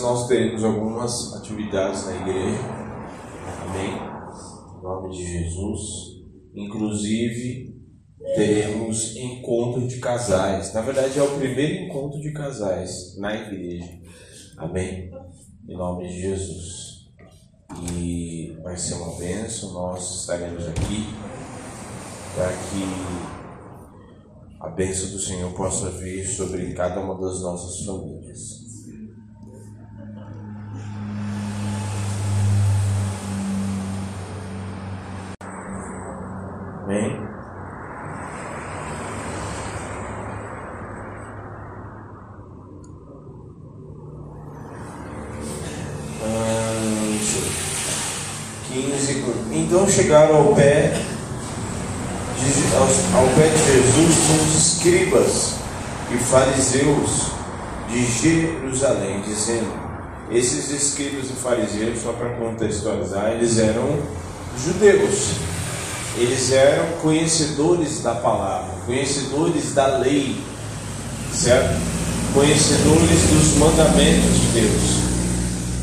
nós teremos algumas atividades na igreja. Amém? Em nome de Jesus. Inclusive, teremos encontro de casais. Na verdade, é o primeiro encontro de casais na igreja. Amém? Em nome de Jesus. E vai ser uma bênção. Nós estaremos aqui para que a bênção do Senhor possa vir sobre cada uma das nossas famílias. Amém? Então chegaram ao pé de, ao, ao pé de Jesus uns escribas e fariseus de Jerusalém, dizendo: esses escribas e fariseus, só para contextualizar, eles eram judeus, eles eram conhecedores da palavra, conhecedores da lei, certo? Conhecedores dos mandamentos de Deus.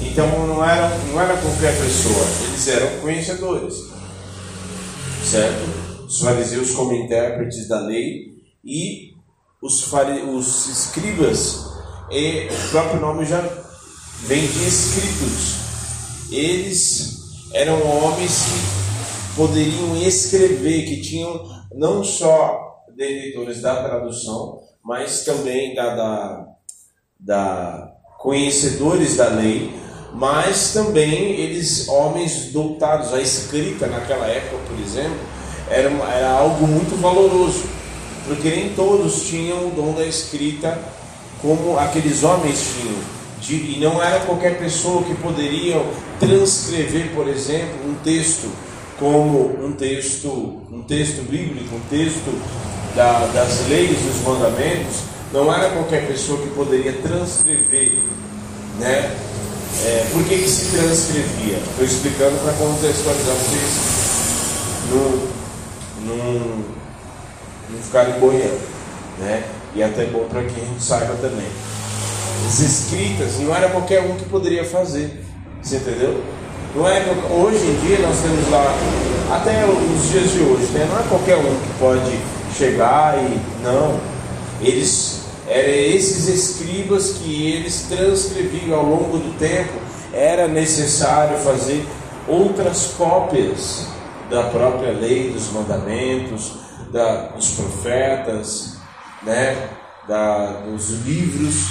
Então não era, não era qualquer pessoa, eles eram conhecedores, certo? Os fariseus como intérpretes da lei e os, fari, os escribas, e o próprio nome já vem de escritos. Eles eram homens que poderiam escrever, que tinham não só detentores da tradução, mas também da, da, da conhecedores da lei, mas também eles, homens dotados, a escrita naquela época, por exemplo, era, era algo muito valoroso, porque nem todos tinham o dom da escrita como aqueles homens tinham. De, e não era qualquer pessoa que poderia transcrever, por exemplo, um texto como um texto, um texto bíblico, um texto da, das leis, dos mandamentos. Não era qualquer pessoa que poderia transcrever, né, é, por que, que se transcrevia? Estou explicando para contextualizar vocês não, não, não ficarem boiando. Né? E é até bom para que a gente saiba também. As escritas não era qualquer um que poderia fazer. Você entendeu? Não é, hoje em dia nós temos lá, até os dias de hoje, né? não é qualquer um que pode chegar e. Não. Eles eram esses escribas que eles transcreviam ao longo do tempo, era necessário fazer outras cópias da própria lei, dos mandamentos, da, dos profetas, né, da, dos livros.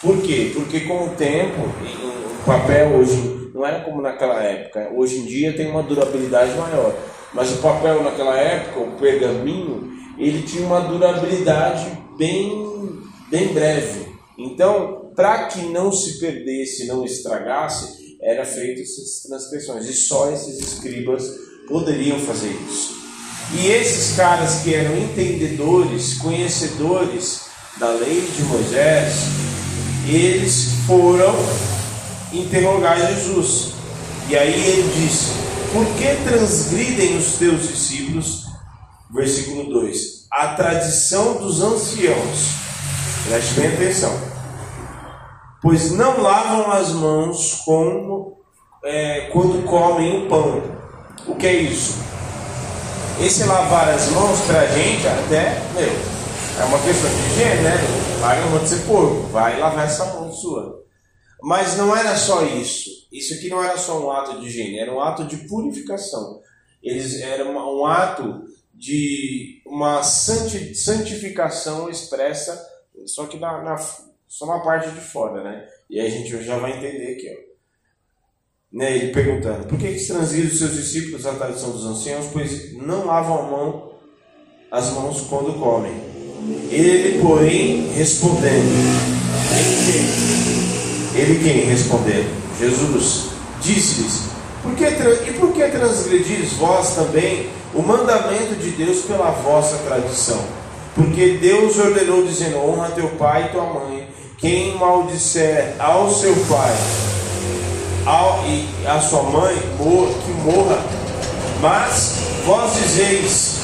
Por quê? Porque com o tempo, o papel hoje não era como naquela época. Hoje em dia tem uma durabilidade maior. Mas o papel naquela época, o pergaminho, ele tinha uma durabilidade bem, bem breve. Então, para que não se perdesse, não estragasse, era feito essas transcrições. E só esses escribas poderiam fazer isso. E esses caras que eram entendedores, conhecedores da lei de Moisés, eles foram interrogar Jesus. E aí ele disse: Por que transgridem os teus discípulos? Versículo 2: a tradição dos anciãos. Preste bem atenção. Pois não lavam as mãos como, é, quando comem o pão. O que é isso? Esse lavar as mãos para a gente até, meu, é uma questão de higiene, né? Vai, não vou ser porco, vai lavar essa mão sua. Mas não era só isso. Isso aqui não era só um ato de higiene, era um ato de purificação. Eles era um ato de uma santificação expressa, só que na, na, só na parte de fora, né? E aí a gente já vai entender aqui, ó. Né, ele perguntando, por que transgridem os seus discípulos a tradição dos anciãos, pois não lavam mão, as mãos quando comem? Ele, porém, respondendo, ele quem? Ele quem respondendo? Jesus disse-lhes, por que, e por que transgredis vós também o mandamento de Deus pela vossa tradição? Porque Deus ordenou, dizendo: honra teu pai e tua mãe, Quem maldisser ao seu pai ao, e a sua mãe, que morra. Mas vós dizeis: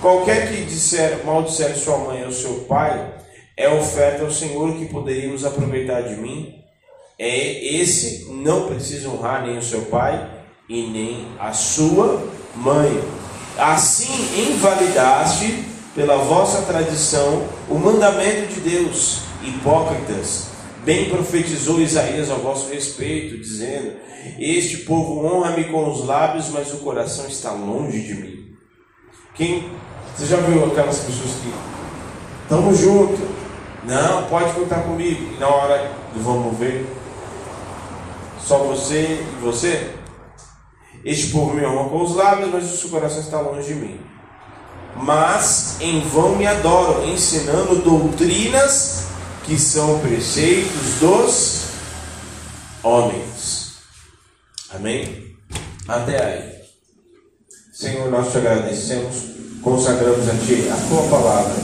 qualquer que disser, maldisser sua mãe ou seu pai, é oferta ao Senhor que poderíamos aproveitar de mim. É esse não precisa honrar nem o seu pai e nem a sua mãe. Assim invalidaste pela vossa tradição o mandamento de Deus, hipócritas. Bem profetizou Isaías ao vosso respeito, dizendo: Este povo honra-me com os lábios, mas o coração está longe de mim. Quem você já viu aquelas pessoas que estamos juntos? Não, pode contar comigo. E na hora do vamos ver, só você e você? Este povo me honra com os lábios, mas o seu coração está longe de mim. Mas em vão me adoram, ensinando doutrinas que são preceitos dos homens. Amém? Até aí. Senhor, nós te agradecemos, consagramos a Ti a Tua palavra,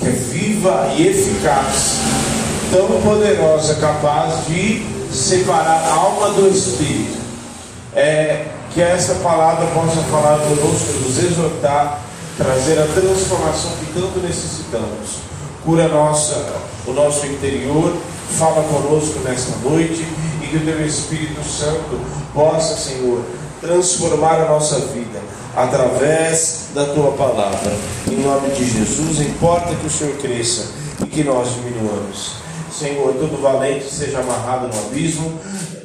que é viva e eficaz, tão poderosa, capaz de separar a alma do espírito. É, que essa palavra possa falar conosco, nos exortar, trazer a transformação que tanto necessitamos. Cura nossa, o nosso interior, fala conosco nesta noite e que o Teu Espírito Santo possa, Senhor, transformar a nossa vida através da Tua palavra. Em nome de Jesus, importa que o Senhor cresça e que nós diminuamos. Senhor, todo valente seja amarrado no abismo,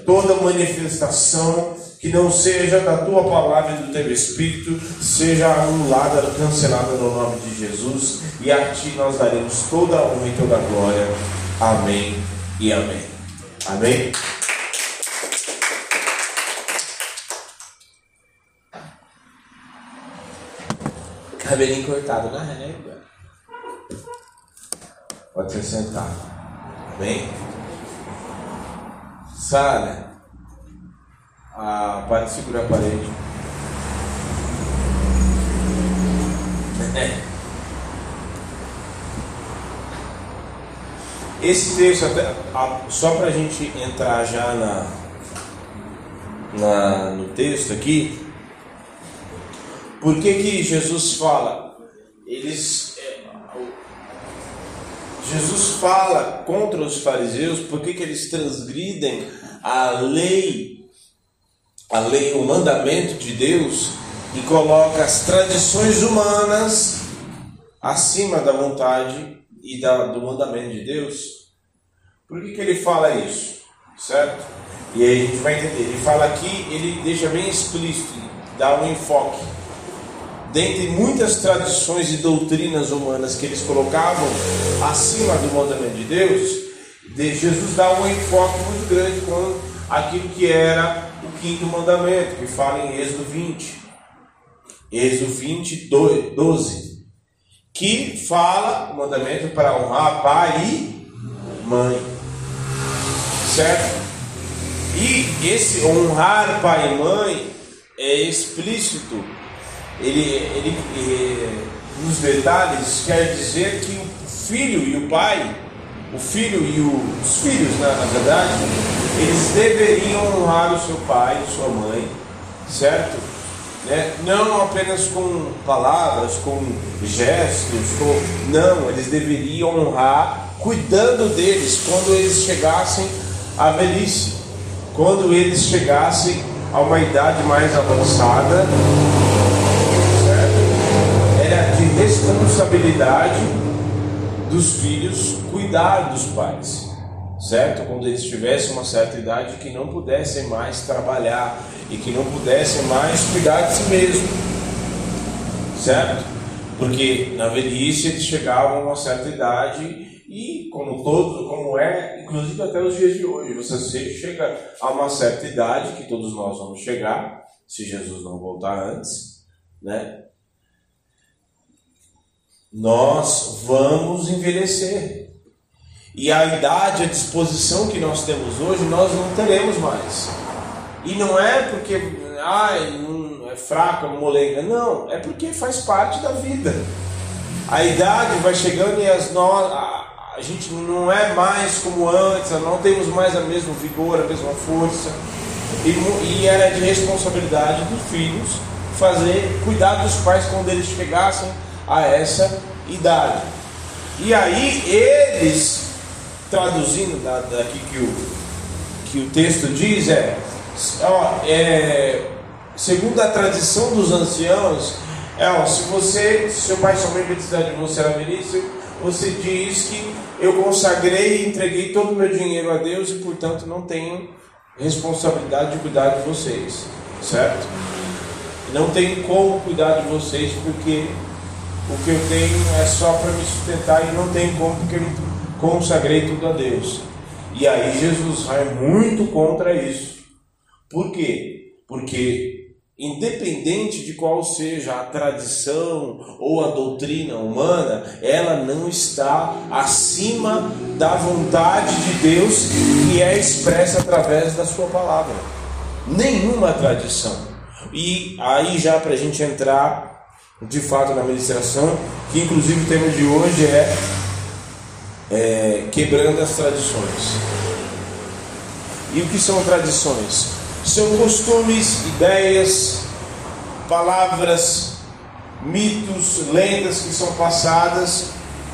toda manifestação que não seja da tua palavra e do teu espírito, seja anulada, cancelada no nome de Jesus, e a ti nós daremos toda a honra e toda a glória. Amém e amém. Amém. Cabelinho cortado na régua. Pode ser sentado. Amém? Sara a parte segurar a parede. É. Esse texto, até, só para a gente entrar já na, na, no texto aqui, por que, que Jesus fala? Eles, é, Jesus fala contra os fariseus, por que, que eles transgridem a lei a lei, o mandamento de Deus e coloca as tradições humanas acima da vontade e da, do mandamento de Deus. Por que, que ele fala isso? Certo? E aí a gente vai entender. Ele fala aqui, ele deixa bem explícito, dá um enfoque. Dentre muitas tradições e doutrinas humanas que eles colocavam acima do mandamento de Deus, Jesus dá um enfoque muito grande com aquilo que era quinto mandamento, que fala em Êxodo 20. Êxodo 20, 12. Que fala o mandamento para honrar pai e mãe. Certo? E esse honrar pai e mãe é explícito. Ele, ele, ele nos detalhes quer dizer que o filho e o pai, o filho e os filhos, na, na verdade, eles deveriam honrar o seu pai e sua mãe, certo? Né? Não apenas com palavras, com gestos, com... não, eles deveriam honrar cuidando deles quando eles chegassem à velhice, quando eles chegassem a uma idade mais avançada, certo? Era de responsabilidade dos filhos cuidar dos pais certo? Quando eles tivessem uma certa idade que não pudessem mais trabalhar e que não pudessem mais cuidar de si mesmo, certo? Porque na velhice eles chegavam a uma certa idade e como todo, como é, inclusive até os dias de hoje, você chega a uma certa idade que todos nós vamos chegar, se Jesus não voltar antes, né? Nós vamos envelhecer. E a idade, a disposição que nós temos hoje, nós não teremos mais. E não é porque ai, é fraca, molenga, não, é porque faz parte da vida. A idade vai chegando e as no... a gente não é mais como antes, não temos mais a mesma vigor, a mesma força. E, e era de responsabilidade dos filhos fazer, cuidar dos pais quando eles chegassem a essa idade. E aí eles, traduzindo daqui que o, que o texto diz, é, é segundo a tradição dos anciãos, é, ó, se você, se seu pai e sua mãe precisar de você na velhice, você diz que eu consagrei e entreguei todo o meu dinheiro a Deus e, portanto, não tenho responsabilidade de cuidar de vocês, certo? Não tenho como cuidar de vocês porque o que eu tenho é só para me sustentar e não tenho como porque eu consagrei tudo a Deus. E aí Jesus vai muito contra isso. Por quê? Porque independente de qual seja a tradição ou a doutrina humana, ela não está acima da vontade de Deus que é expressa através da sua palavra. Nenhuma tradição. E aí já para a gente entrar de fato na ministração, que inclusive o tema de hoje é, é quebrando as tradições. E o que são tradições? São costumes, ideias, palavras, mitos, lendas que são passadas,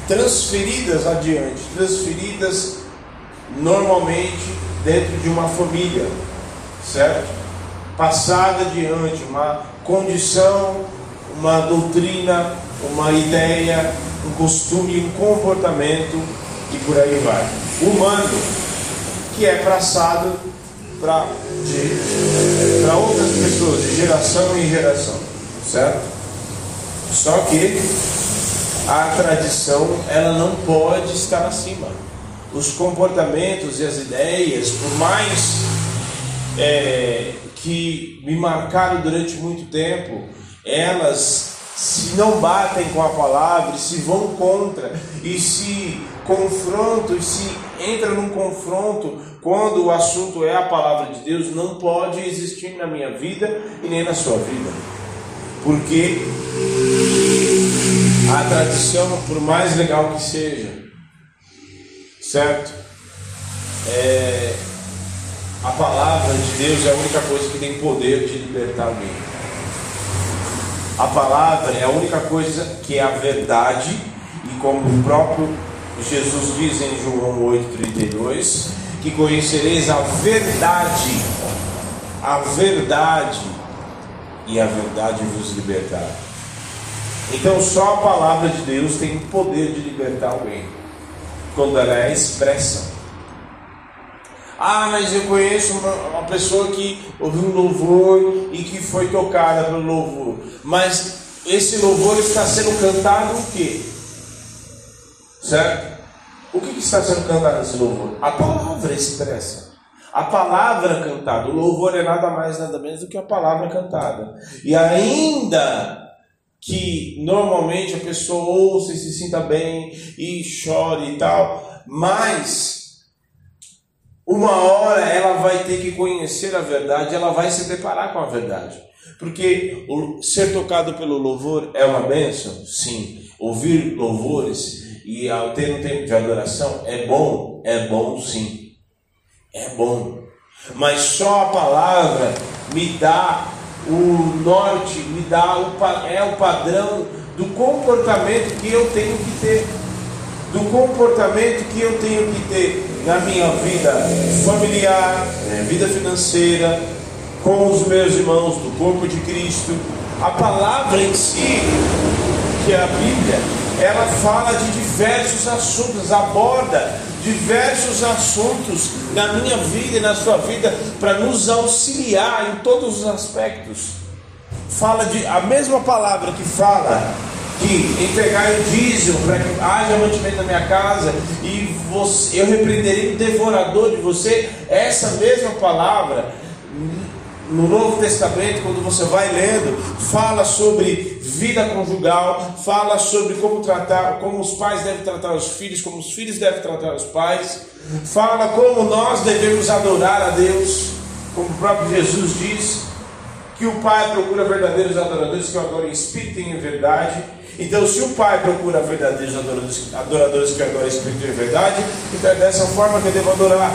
transferidas adiante, transferidas normalmente dentro de uma família, certo? Passada adiante, uma condição uma doutrina, uma ideia, um costume, um comportamento e por aí vai. Humano, que é passado para outras pessoas, de geração em geração, certo? Só que a tradição ela não pode estar acima. Os comportamentos e as ideias, por mais é, que me marcaram durante muito tempo, elas se não batem com a palavra, se vão contra e se e se entra num confronto quando o assunto é a palavra de Deus, não pode existir na minha vida e nem na sua vida. Porque a tradição, por mais legal que seja, certo? É, a palavra de Deus é a única coisa que tem poder de libertar alguém. A palavra é a única coisa que é a verdade, e como o próprio Jesus diz em João 8,32, que conhecereis a verdade, a verdade, e a verdade vos libertará. Então só a palavra de Deus tem o poder de libertar alguém, quando ela é expressa. Ah, mas eu conheço uma, uma, pessoa que ouviu um louvor e que foi tocada pelo louvor. Mas esse louvor está sendo cantado o quê? Certo? O que, está sendo cantado nesse louvor? A palavra expressa. A palavra cantada. O louvor é nada mais, nada menos do que a palavra cantada. E ainda que normalmente a pessoa ouça e se sinta bem e chore e tal, mas uma hora ela vai ter que conhecer a verdade, ela vai se deparar com a verdade. Porque ser tocado pelo louvor é uma bênção? Sim. Ouvir louvores e ter um tempo de adoração é bom? É bom sim. É bom. Mas só a palavra me dá o norte, me dá o, é o padrão do comportamento que eu tenho que ter. Do comportamento que eu tenho que ter na minha vida familiar, né, vida financeira, com os meus irmãos do corpo de Cristo. A palavra em si, que é a Bíblia, ela fala de diversos assuntos, aborda diversos assuntos na minha vida e na sua vida para nos auxiliar em todos os aspectos. Fala de a mesma palavra que fala que entregar o dízimo para que haja mantimento na minha casa e você, eu repreenderei o devorador de você. Essa mesma palavra no Novo Testamento, quando você vai lendo, fala sobre vida conjugal, fala sobre como tratar, como os pais devem tratar os filhos, como os filhos devem tratar os pais, fala como nós devemos adorar a Deus, como o próprio Jesus diz, que o Pai procura verdadeiros adoradores que adorem em espírito e em verdade. Então, se o Pai procura verdadeiros adoradores, adoradores que adoram Espírito e verdade, então é dessa forma que eu devo adorar.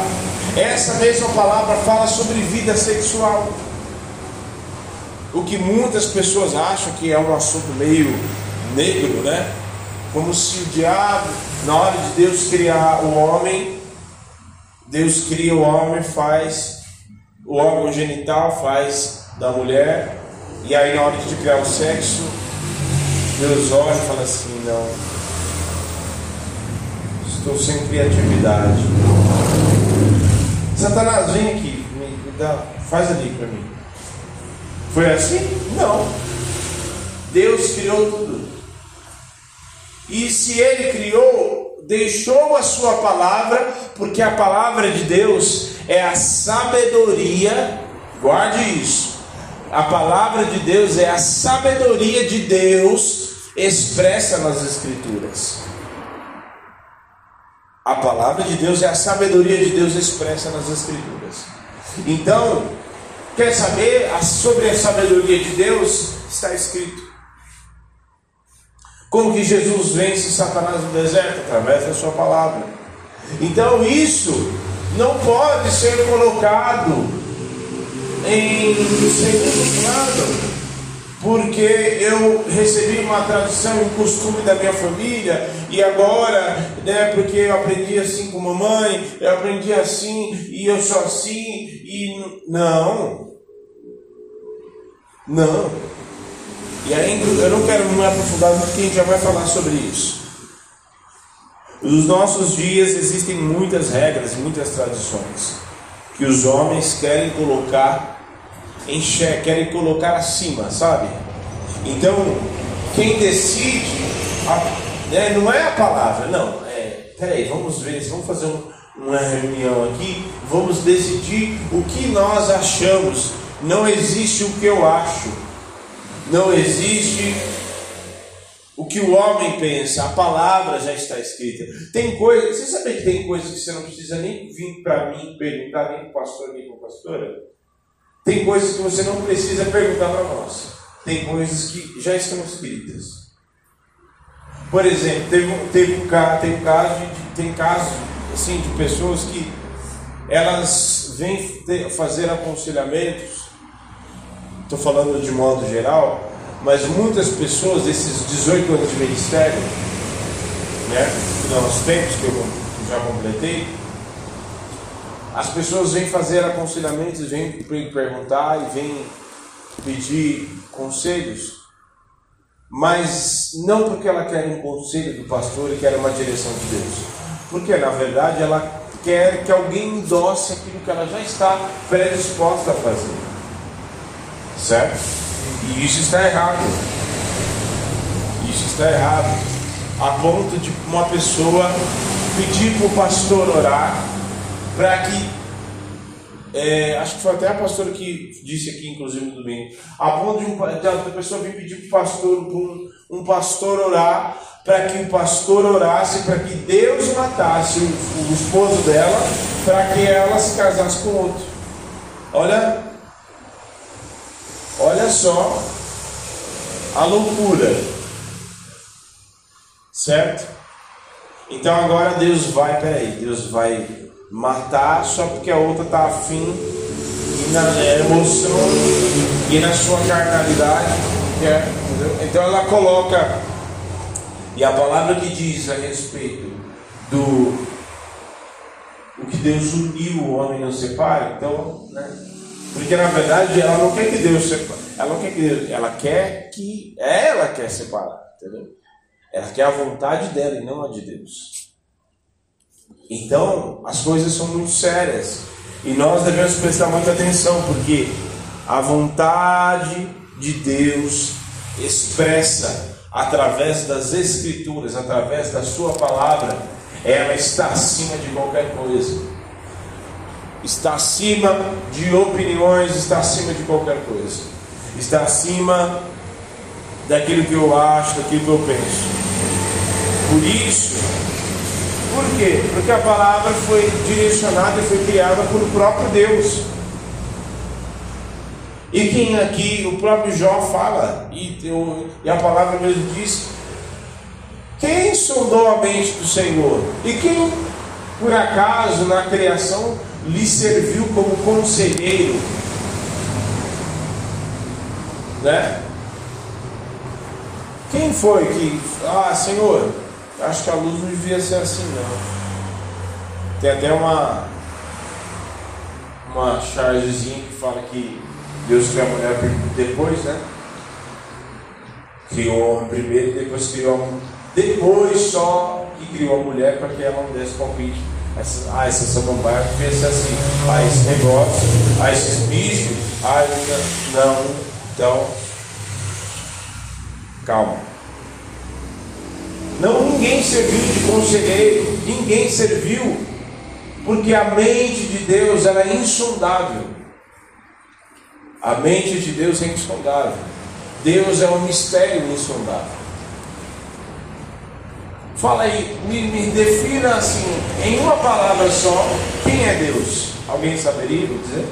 Essa mesma palavra fala sobre vida sexual. O que muitas pessoas acham que é um assunto meio negro, né? Como se o diabo, na hora de Deus criar o homem, Deus cria o homem, faz o órgão genital, faz da mulher, e aí na hora de criar o sexo, Deus olha e fala assim, não, estou sem criatividade. Satanás, vem aqui, me dá, faz ali para mim. Foi assim? Não. Deus criou tudo. E se ele criou, deixou a sua palavra, porque a palavra de Deus é a sabedoria, guarde isso. A palavra de Deus é a sabedoria de Deus expressa nas Escrituras. A palavra de Deus é a sabedoria de Deus expressa nas Escrituras. Então, quer saber sobre a sabedoria de Deus? Está escrito. Como que Jesus vence Satanás no deserto? Através da sua palavra. Então isso não pode ser colocado em segundo plano, porque eu recebi uma tradição, um costume da minha família, e agora, né, porque eu aprendi assim com mamãe, eu aprendi assim, e eu sou assim, e não. Não. E ainda eu não quero me aprofundar porque a gente já vai falar sobre isso. Nos nossos dias existem muitas regras, muitas tradições que os homens querem colocar em xeque, querem colocar acima, sabe? Então, quem decide a, né, não é a palavra, não. É, peraí, vamos ver, vamos fazer um, uma reunião aqui, vamos decidir o que nós achamos. Não existe o que eu acho não existe o que o homem pensa, a palavra já está escrita. Tem coisas, você sabe que tem coisas que você não precisa nem vir para mim perguntar, nem para o pastor, nem para a pastora? Tem coisas que você não precisa perguntar para nós. Tem coisas que já estão escritas. Por exemplo, teve, teve tem caso, de, tem casos assim, de pessoas que elas vêm fazer aconselhamentos estou falando de modo geral, mas muitas pessoas, esses 18 anos de ministério, né, nós temos, que eu já completei, as pessoas vêm fazer aconselhamentos, vêm perguntar e vêm pedir conselhos, mas não porque ela quer um conselho do pastor e quer uma direção de Deus, porque na verdade ela quer que alguém endosse aquilo que ela já está predisposta a fazer. Certo? E isso está errado. Isso está errado. A ponto de uma pessoa pedir para o pastor orar para que. É, acho que foi até a pastora que disse aqui, inclusive no domingo. A ponto de, um, de a pessoa vir pedir para o pastor, um, um pastor orar, para que o pastor orasse, para que Deus matasse o, o esposo dela, para que ela se casasse com outro. Olha Olha só a loucura. Certo? Então agora Deus vai, peraí, Deus vai matar só porque a outra está afim e na emoção e na sua carnalidade. É, então ela coloca, e a palavra que diz a respeito do o que Deus uniu o homem não separa, então, né? Porque na verdade ela não quer que Deus separe. Ela não quer que Deus, ela quer que ela quer separar, entendeu? Ela quer a vontade dela e não a de Deus. Então, as coisas são muito sérias e nós devemos prestar muita atenção porque a vontade de Deus expressa através das escrituras, através da sua palavra, ela está acima de qualquer coisa está acima de opiniões, está acima de qualquer coisa, está acima daquilo que eu acho, daquilo que eu penso. Por isso, por quê? Porque a palavra foi direcionada e foi criada por o próprio Deus. E quem aqui, o próprio Jó fala, e, e a palavra mesmo diz Quem sondou a mente do Senhor? E quem, por acaso, na criação, lhe serviu como conselheiro? Né? Quem foi que, ah, Senhor, acho que a luz não devia ser assim, não. Tem até uma uma chargezinha que fala que Deus criou a mulher depois, né? Criou o homem primeiro e depois criou a mulher. Depois só que criou a mulher para que ela não desse palpite. Essa, ah, essa samambaia ser assim. Ah, esse negócio, ah, esses bichos, ah, não. Então, calma. Não, ninguém serviu de conselheiro, ninguém serviu, porque a mente de Deus ela é insondável. A mente de Deus é insondável. Deus é um mistério insondável. Fala aí, me, me, defina assim, em uma palavra só, quem é Deus? Alguém saberia dizer?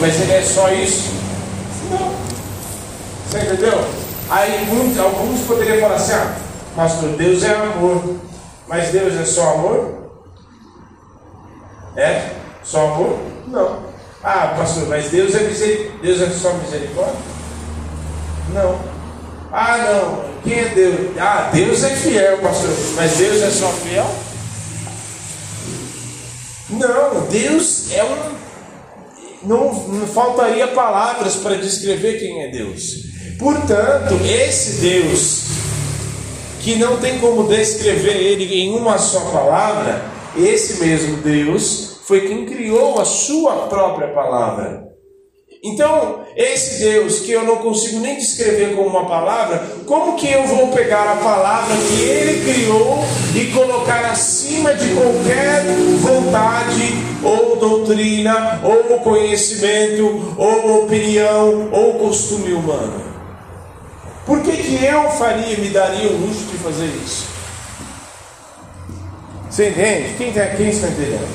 Mas ele é só isso? Não. Você entendeu? Aí muitos, alguns poderiam falar assim, ah, pastor, Deus é amor. Mas Deus é só amor? É? Só amor? Não. Ah, pastor, mas Deus é misericórdia. Deus é só misericórdia? Não. Ah, não. Quem é Deus? Ah, Deus é fiel, pastor. Mas Deus é só fiel? Não, Deus é um não, não faltaria palavras para descrever quem é Deus. Portanto, esse Deus, que não tem como descrever ele em uma só palavra, esse mesmo Deus foi quem criou a sua própria palavra. Então, esse Deus que eu não consigo nem descrever com uma palavra, como que eu vou pegar a palavra que ele criou e colocar acima de qualquer vontade ou doutrina, ou conhecimento, ou opinião, ou costume humano? Por que, que eu faria, me daria o luxo de fazer isso? Você entende? Quem, tá, quem está entendendo?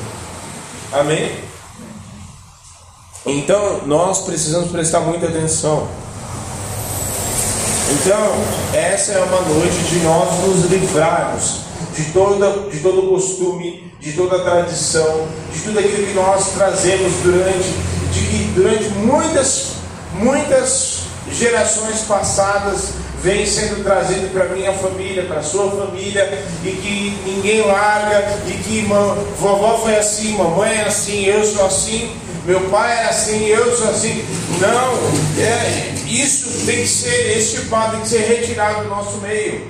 Amém? Então, nós precisamos prestar muita atenção. Então, essa é uma noite de nós nos livrarmos de, toda, de todo costume, de toda tradição, de tudo aquilo que nós trazemos durante, de que durante muitas, muitas gerações passadas vem sendo trazido para minha família, para sua família, e que ninguém larga, e que vovó foi assim, mamãe é assim, eu sou assim, meu pai era assim, eu sou assim. Não, é, isso tem que ser, esse pecado tem que ser retirado do nosso meio.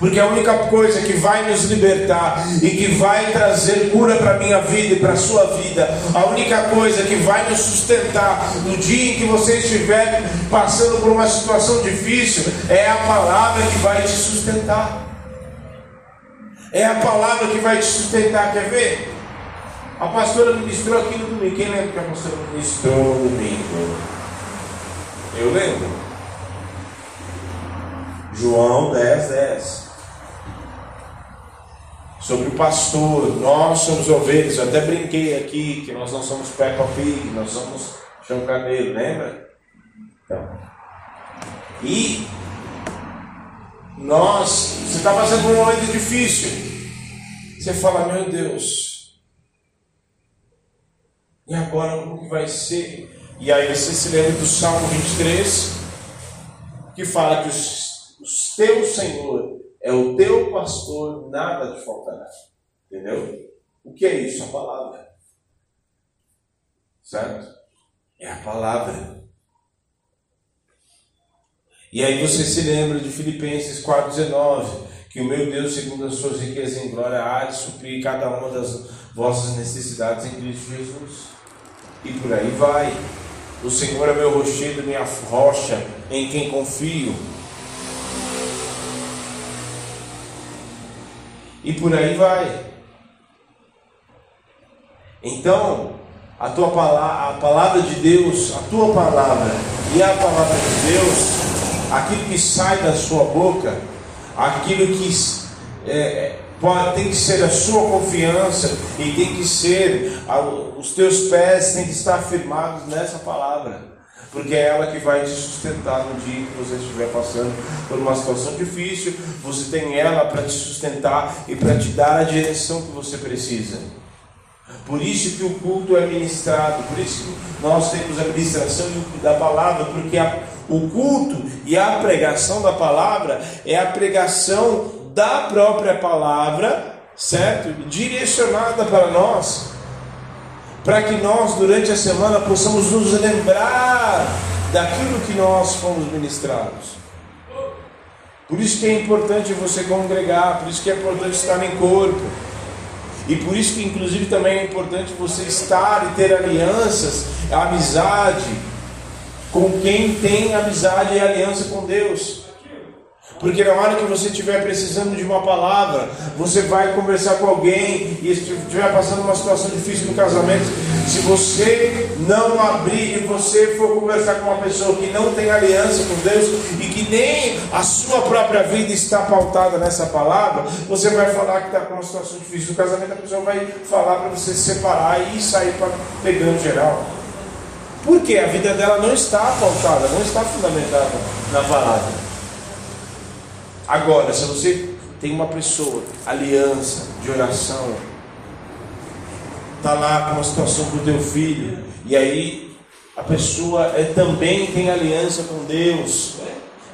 Porque a única coisa que vai nos libertar e que vai trazer cura para a minha vida e para a sua vida, a única coisa que vai nos sustentar no dia em que você estiver passando por uma situação difícil, é a palavra que vai te sustentar. É a palavra que vai te sustentar. Quer ver? A pastora ministrou aqui no domingo. Quem lembra que a pastora ministrou no domingo? Eu lembro. João 10, 10. Sobre o pastor, nós somos ovelhas. Eu até brinquei aqui que nós não somos Peppa Pig, nós somos João Camelo, lembra? Então. E nós, você está passando por um momento difícil. Você fala, meu Deus, e agora o que vai ser? E aí você se lembra do Salmo 23, que fala que o, o teu Senhor é o teu pastor, nada te faltará. Entendeu? O que é isso? A palavra. Certo? É a palavra. E aí você se lembra de Filipenses 4,19, que o meu Deus, segundo as suas riquezas em glória, há de suprir cada uma das vossas necessidades em Cristo Jesus e por aí vai. O Senhor é meu rochedo, minha rocha, em quem confio. E por aí vai. Então, a tua palavra, a palavra de Deus, a tua palavra e a palavra de Deus, aquilo que sai da sua boca, aquilo que é, Pode, tem que ser a sua confiança e tem que ser os teus pés têm que estar firmados nessa palavra. Porque é ela que vai te sustentar no dia que você estiver passando por uma situação difícil. Você tem ela para te sustentar e para te dar a direção que você precisa. Por isso que o culto é ministrado, por isso que nós temos a ministração da palavra, porque a, o culto e a pregação da palavra é a pregação da própria palavra, certo? Direcionada para nós, para que nós durante a semana possamos nos lembrar daquilo que nós fomos ministrados. Por isso que é importante você congregar, por isso que é importante estar em corpo. E por isso que inclusive também é importante você estar e ter alianças, amizade com quem tem amizade e aliança com Deus. Porque na hora que você estiver precisando de uma palavra, você vai conversar com alguém e estiver passando uma situação difícil no casamento, se você não abrir e você for conversar com uma pessoa que não tem aliança com Deus e que nem a sua própria vida está pautada nessa palavra, você vai falar que está com uma situação difícil no casamento, a pessoa vai falar para você se separar e sair para pegando geral. Porque a vida dela não está pautada, não está fundamentada na palavra. Agora, se você tem uma pessoa, aliança de oração, está lá com uma situação com o teu filho, e aí a pessoa é, também tem aliança com Deus,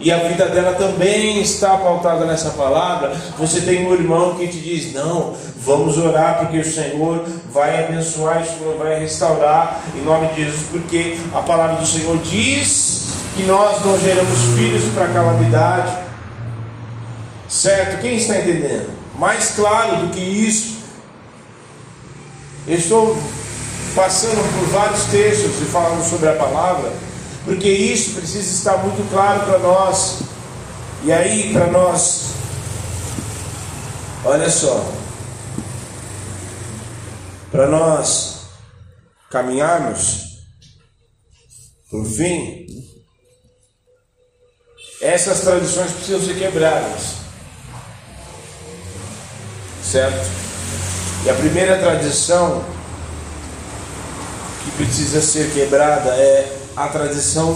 e a vida dela também está pautada nessa palavra, você tem um irmão que te diz: Não, vamos orar, porque o Senhor vai abençoar, o Senhor vai restaurar, em nome de Jesus, porque a palavra do Senhor diz que nós não geramos filhos para calamidade, Certo? Quem está entendendo? Mais claro do que isso, eu estou passando por vários textos e falando sobre a palavra, porque isso precisa estar muito claro para nós. E aí, para nós, olha só, para nós caminharmos por fim, essas tradições precisam ser quebradas certo? E a primeira tradição que precisa ser quebrada é a tradição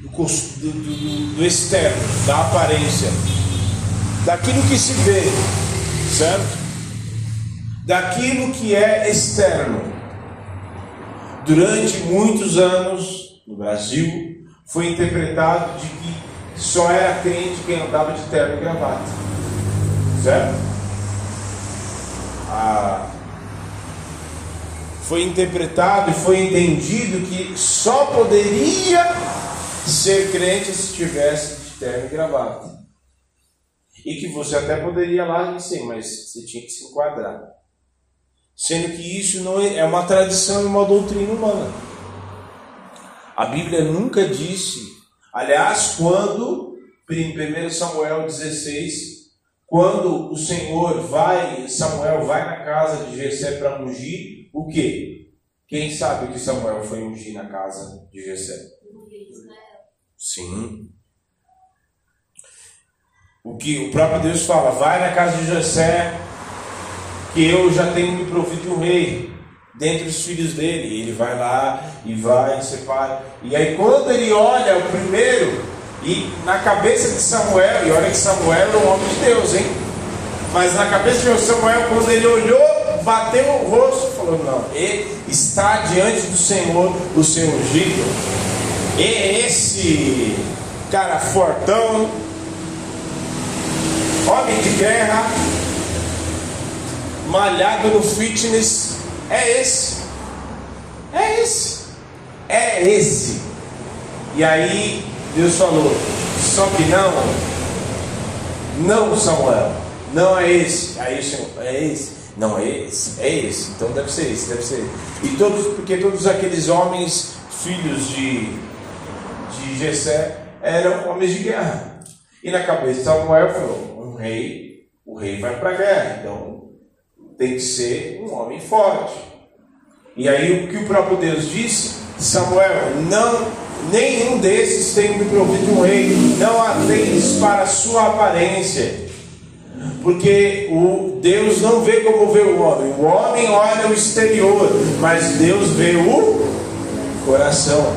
do, do, do, do externo, da aparência, daquilo que se vê, certo? Daquilo que é externo. Durante muitos anos no Brasil foi interpretado de que só era crente quem andava de terno e gravata, certo? Foi interpretado e foi entendido que só poderia ser crente se tivesse de terno e gravata. E que você até poderia lá sim, mas você tinha que se enquadrar. Sendo que isso não é, é uma tradição e uma doutrina humana. A Bíblia nunca disse, aliás, quando, em 1 Samuel 16, quando o Senhor vai, Samuel vai na casa de Jessé para ungir, o quê? Quem sabe que Samuel foi ungir na casa de Jessé? Sim. O que o próprio Deus fala, vai na casa de Jessé, que eu já tenho me provido um rei dentre os filhos dele. Ele vai lá e vai e separa. E aí quando ele olha o primeiro, e na cabeça de Samuel, e olha que Samuel era um homem de Deus, hein? Mas na cabeça de Samuel, quando ele olhou, bateu o rosto falou: Não, ele está diante do Senhor, o seu ungido. E esse cara fortão, homem de guerra, malhado no fitness, é esse. É esse. É esse. E aí Deus falou: só que não, não Samuel, não é esse. Aí o Senhor, é esse. Não é esse, é esse. Então deve ser esse, deve ser. E todos, porque todos aqueles homens, filhos de, de Jessé, eram homens de guerra. E na cabeça de Samuel falou: um rei, o rei vai para a guerra, então tem que ser um homem forte. E aí o que o próprio Deus disse, Samuel, não nenhum desses tem me provido um rei, não atendes para a sua aparência, porque o Deus não vê como vê o homem, o homem olha o exterior, mas Deus vê o coração.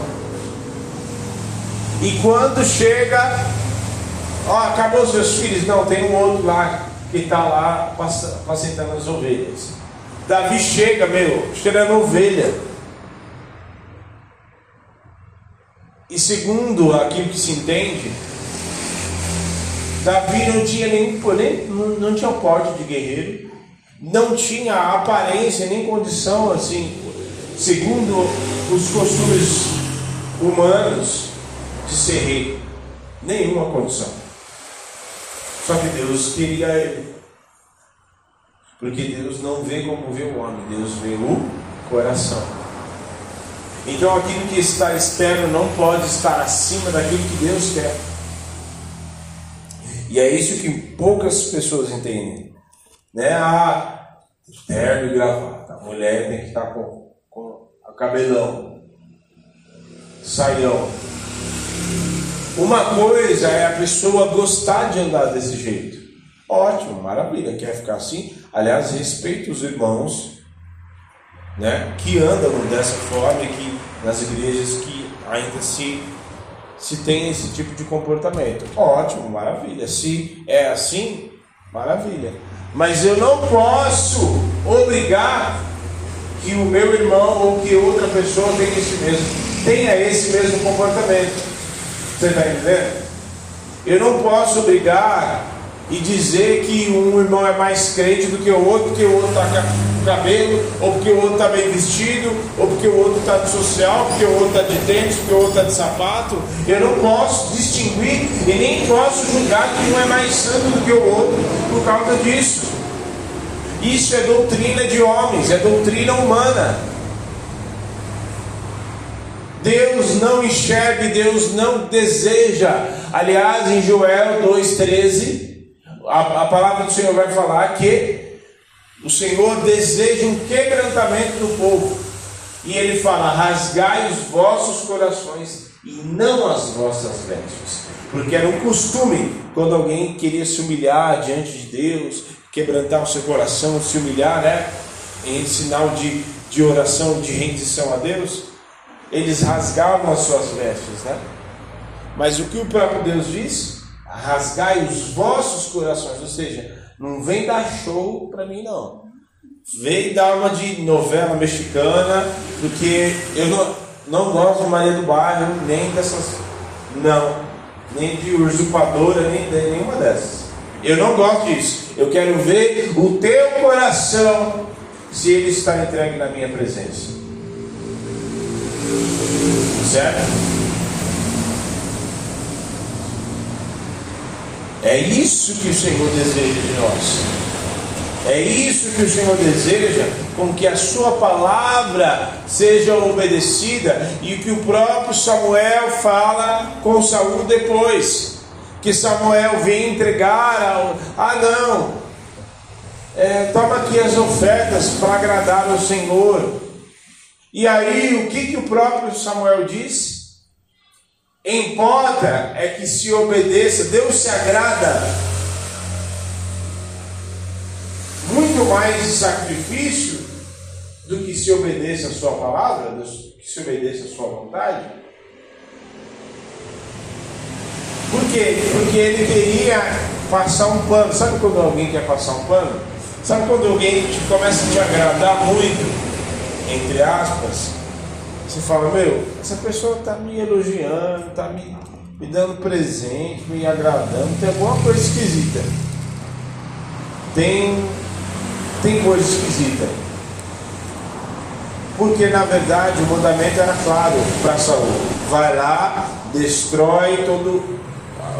E quando chega, ó, acabou seus filhos? Não, tem um outro lá que está lá apacentando as ovelhas. Davi chega, meu, cheirando ovelha. E segundo aquilo que se entende, Davi não tinha nem, nem não, tinha porte de guerreiro, não tinha aparência nem condição assim, segundo os costumes humanos, de ser rei. Nenhuma condição. Só que Deus queria ele. Porque Deus não vê como vê o homem, Deus vê o coração. Então aquilo que está externo não pode estar acima daquilo que Deus quer. E é isso que poucas pessoas entendem. Né? Ah, terno e gravata. A mulher tem que estar com, com cabelão, saião. Uma coisa é a pessoa gostar de andar desse jeito. Ótimo, maravilha, quer ficar assim? Aliás, respeito os irmãos né, que andam dessa forma e que nas igrejas que ainda se se tem esse tipo de comportamento. Ótimo, maravilha. Se é assim, maravilha. Mas eu não posso obrigar que o meu irmão ou que outra pessoa tenha esse mesmo, tenha esse mesmo comportamento. Você está entendendo? Eu não posso obrigar e dizer que um irmão é mais crente do que o outro, porque o outro está com cabelo, ou porque o outro está bem vestido, ou porque o outro está de social, porque o outro está de tênis, porque o outro está de sapato. Eu não posso distinguir e nem posso julgar que um é mais santo do que o outro por causa disso. Isso é doutrina de homens, é doutrina humana. Deus não enxerga Deus não deseja. Aliás, em Joel 2,13 a, a palavra do Senhor vai falar que o Senhor deseja um quebrantamento do povo. E ele fala: rasgai os vossos corações e não as vossas vestes. Porque era um costume, quando alguém queria se humilhar diante de Deus, quebrantar o seu coração, se humilhar, né? Em sinal de, de oração, de rendição a Deus, eles rasgavam as suas vestes, né? Mas o que o próprio Deus diz? Rasgai os vossos corações, ou seja, não vem dar show para mim não. Vem dar uma de novela mexicana, porque eu não, não gosto de Maria do Bairro, nem dessas. Não, nem de usurpadora, nem de nenhuma dessas. Eu não gosto disso. Eu quero ver o teu coração se ele está entregue na minha presença. Certo? É isso que o Senhor deseja de nós. É isso que o Senhor deseja, com que a sua palavra seja obedecida e que o próprio Samuel fala com Saul depois. Que Samuel vem entregar ao. Ah, não! É, toma aqui as ofertas para agradar ao Senhor. E aí, o que, que o próprio Samuel diz? Importa é que se obedeça, Deus se agrada muito mais de sacrifício do que se obedeça a sua palavra, do que se obedeça a sua vontade. Por quê? Porque ele queria passar um pano. Sabe quando alguém quer passar um pano? Sabe quando alguém começa a te agradar muito, entre aspas, você fala, meu, essa pessoa está me elogiando, está me, me dando presente, me agradando, tem alguma coisa esquisita. Tem, tem coisa esquisita. Porque na verdade o mandamento era claro para Saul. Vai lá, destrói todo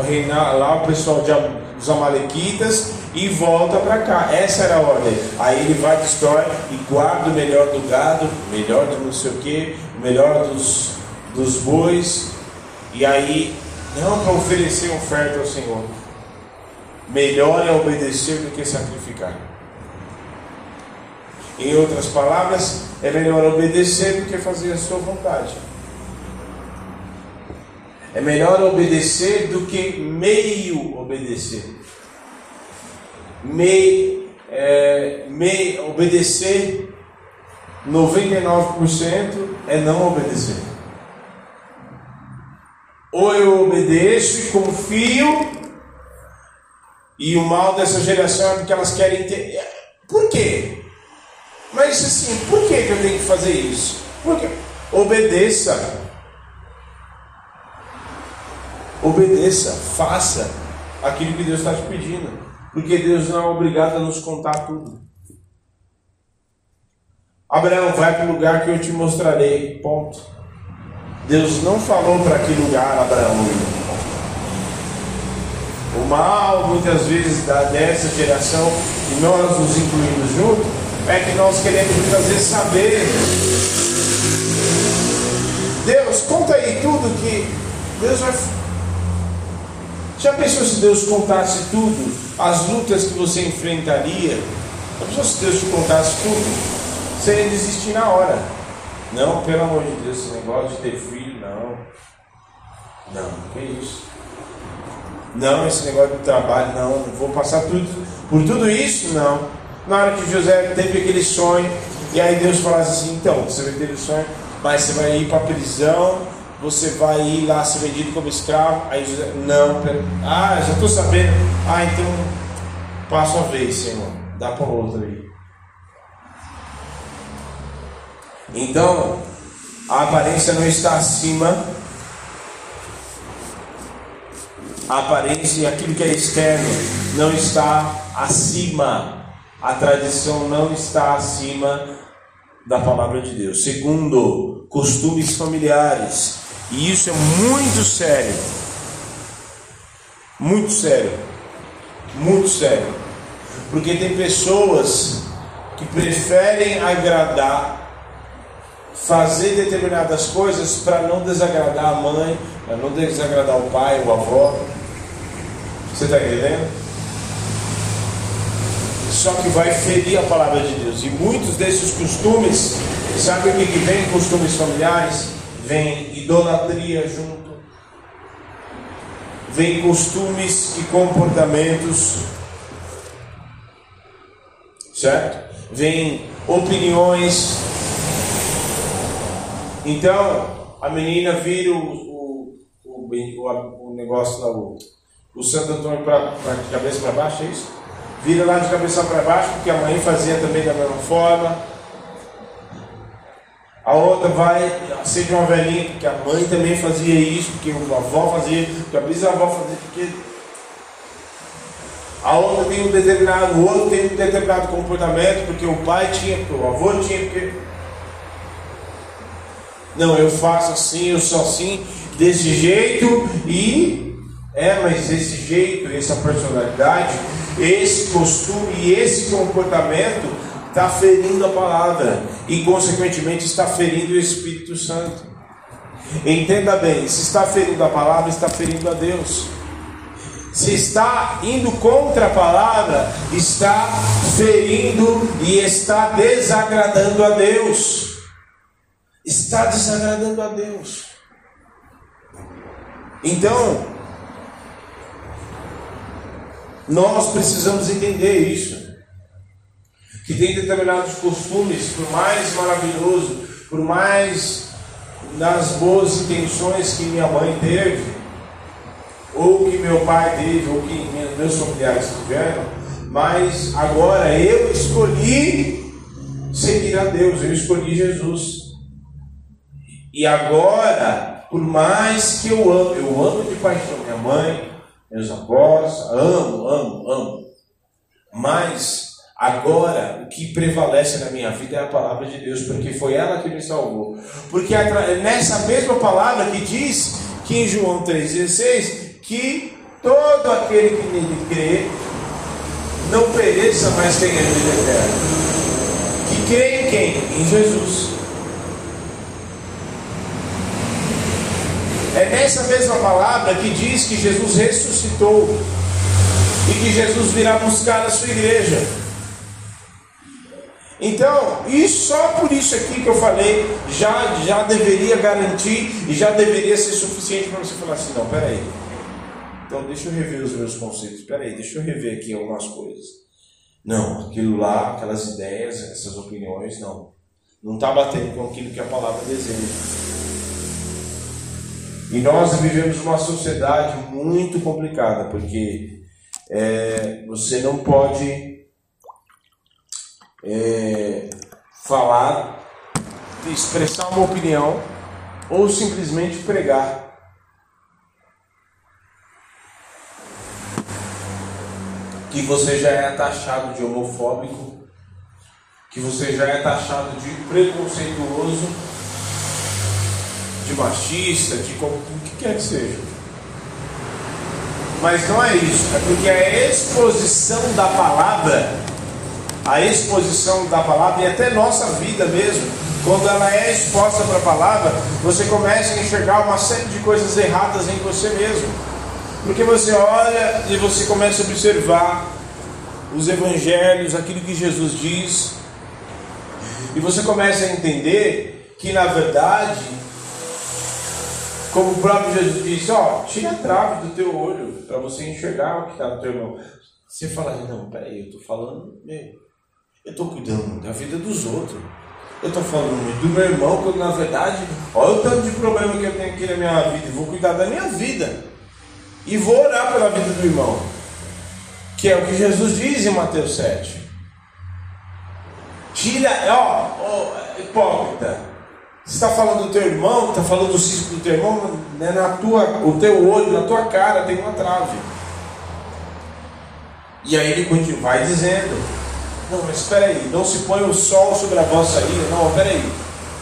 reinar lá o pessoal de, dos Amalequitas e volta para cá. Essa era a ordem. Aí ele vai, destrói e guarda o melhor do gado, melhor do não sei o que, melhor dos, dos bois. E aí, não para oferecer oferta ao Senhor. Melhor é obedecer do que sacrificar. Em outras palavras, é melhor obedecer do que fazer a sua vontade. É melhor obedecer do que meio obedecer me, é, me obedecer 99% é não obedecer. Ou eu obedeço e confio, e o mal dessa geração é porque elas querem ter. Por quê? Mas assim, por que eu tenho que fazer isso? Porque obedeça. Obedeça, faça aquilo que Deus está te pedindo. Porque Deus não é obrigado a nos contar tudo. Abraão, vai para o lugar que eu te mostrarei. Ponto. Deus não falou para que lugar Abraão O mal, muitas vezes, da, dessa geração, e nós nos incluímos junto, é que nós queremos vezes saber. Deus, conta aí tudo que Deus vai. Já pensou se Deus contasse tudo? As lutas que você enfrentaria? Já pensou se Deus te contasse tudo? Você ia desistir na hora. Não, pelo amor de Deus, esse negócio de ter filho, não. Não, que isso? Não, esse negócio de trabalho, não. Vou passar tudo por tudo isso, não. Na hora que José teve aquele sonho, e aí Deus falasse assim: então, você vai ter o sonho, mas você vai ir para a prisão, você vai ir lá ser vendido como escravo. Aí José, não, pera, ah, já estou sabendo. Ah, então, passo a vez, Senhor, dá para outro aí. Então, a aparência não está acima. A aparência aquilo que é externo não está acima. A tradição não está acima da palavra de Deus. Segundo, costumes familiares. E isso é muito sério. Muito sério. Muito sério. Porque tem pessoas que preferem agradar fazer determinadas coisas para não desagradar a mãe, para não desagradar o pai, o avó. Você está entendendo? Só que vai ferir a palavra de Deus. E muitos desses costumes, sabe o que vem? Costumes familiares? Vem idolatria junto. Vem costumes e comportamentos. Certo? Vem opiniões então, a menina vira o, o, o, o negócio lá, o, o Santo Antônio pra, pra de cabeça para baixo, é isso? Vira lá de cabeça para baixo, porque a mãe fazia também da mesma forma. A outra vai de uma velhinha, porque a mãe também fazia isso, porque a avó fazia, porque a bisavó fazia, porque. A outra tem um determinado, o outro tem um determinado comportamento, porque o pai tinha, porque o avô tinha, porque não, eu faço assim, eu sou assim, desse jeito e é, mas esse jeito, essa personalidade, esse costume e esse comportamento está ferindo a palavra e, consequentemente, está ferindo o Espírito Santo. Entenda bem: se está ferindo a palavra, está ferindo a Deus. Se está indo contra a palavra, está ferindo e está desagradando a Deus está desagradando a Deus. Então, nós precisamos entender isso. Que tem determinados costumes, por mais maravilhoso, por mais nas boas intenções que minha mãe teve, ou que meu pai teve, ou que meus familiares tiveram, mas agora eu escolhi seguir a Deus, eu escolhi Jesus. E agora, por mais que eu amo, eu amo de paixão minha mãe, meus avós, amo, amo, amo. Mas agora o que prevalece na minha vida é a palavra de Deus, porque foi ela que me salvou. Porque nessa mesma palavra que diz que em João 3,16 que todo aquele que nele crê não pereça, mas tenha vida eterna. Que crê em quem? Em Jesus. É nessa mesma palavra que diz que Jesus ressuscitou e que Jesus virá buscar a sua igreja. Então, e só por isso aqui que eu falei, já, já deveria garantir e já deveria ser suficiente para você falar assim: não, peraí. Então, deixa eu rever os meus conceitos. Peraí, deixa eu rever aqui algumas coisas. Não, aquilo lá, aquelas ideias, essas opiniões, não. Não está batendo com aquilo que a palavra deseja. E nós vivemos uma sociedade muito complicada, porque é, você não pode é, falar, expressar uma opinião ou simplesmente pregar. Que você já é taxado de homofóbico, que você já é taxado de preconceituoso, de machista, de o que quer que seja. Mas não é isso, é porque a exposição da palavra, a exposição da palavra e até nossa vida mesmo, quando ela é exposta para a palavra, você começa a enxergar uma série de coisas erradas em você mesmo. Porque você olha e você começa a observar os evangelhos, aquilo que Jesus diz, e você começa a entender que na verdade como o próprio Jesus disse, ó, tira a trave do teu olho para você enxergar o que está no teu irmão. Você fala, não, peraí, eu estou falando, eu estou cuidando da vida dos outros. Eu estou falando do meu irmão, quando na verdade, olha o tanto de problema que eu tenho aqui na minha vida, e vou cuidar da minha vida. E vou orar pela vida do irmão. Que é o que Jesus diz em Mateus 7. Tira, ó, ó hipócrita. Você está falando do teu irmão, está falando do cisco do teu irmão, né, na tua, o teu olho, na tua cara tem uma trave. E aí ele continua, vai dizendo: Não, mas espera aí, não se põe o sol sobre a vossa ira. Não, espera aí.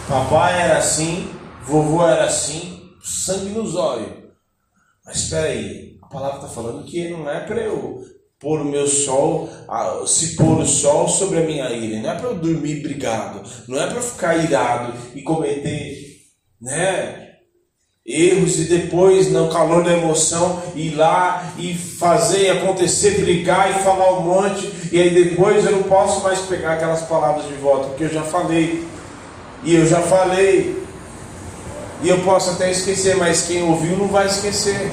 Papai era assim, vovô era assim, sangue nos olhos. Mas espera aí, a palavra está falando que não é para eu pôr o meu sol, se pôr o sol sobre a minha ira. Não é para eu dormir brigado, não é para ficar irado e cometer, né? Erros e depois, no calor da emoção, ir lá e fazer acontecer, brigar e falar um monte, e aí depois eu não posso mais pegar aquelas palavras de volta, porque eu já falei, e eu já falei, e eu posso até esquecer, mas quem ouviu não vai esquecer.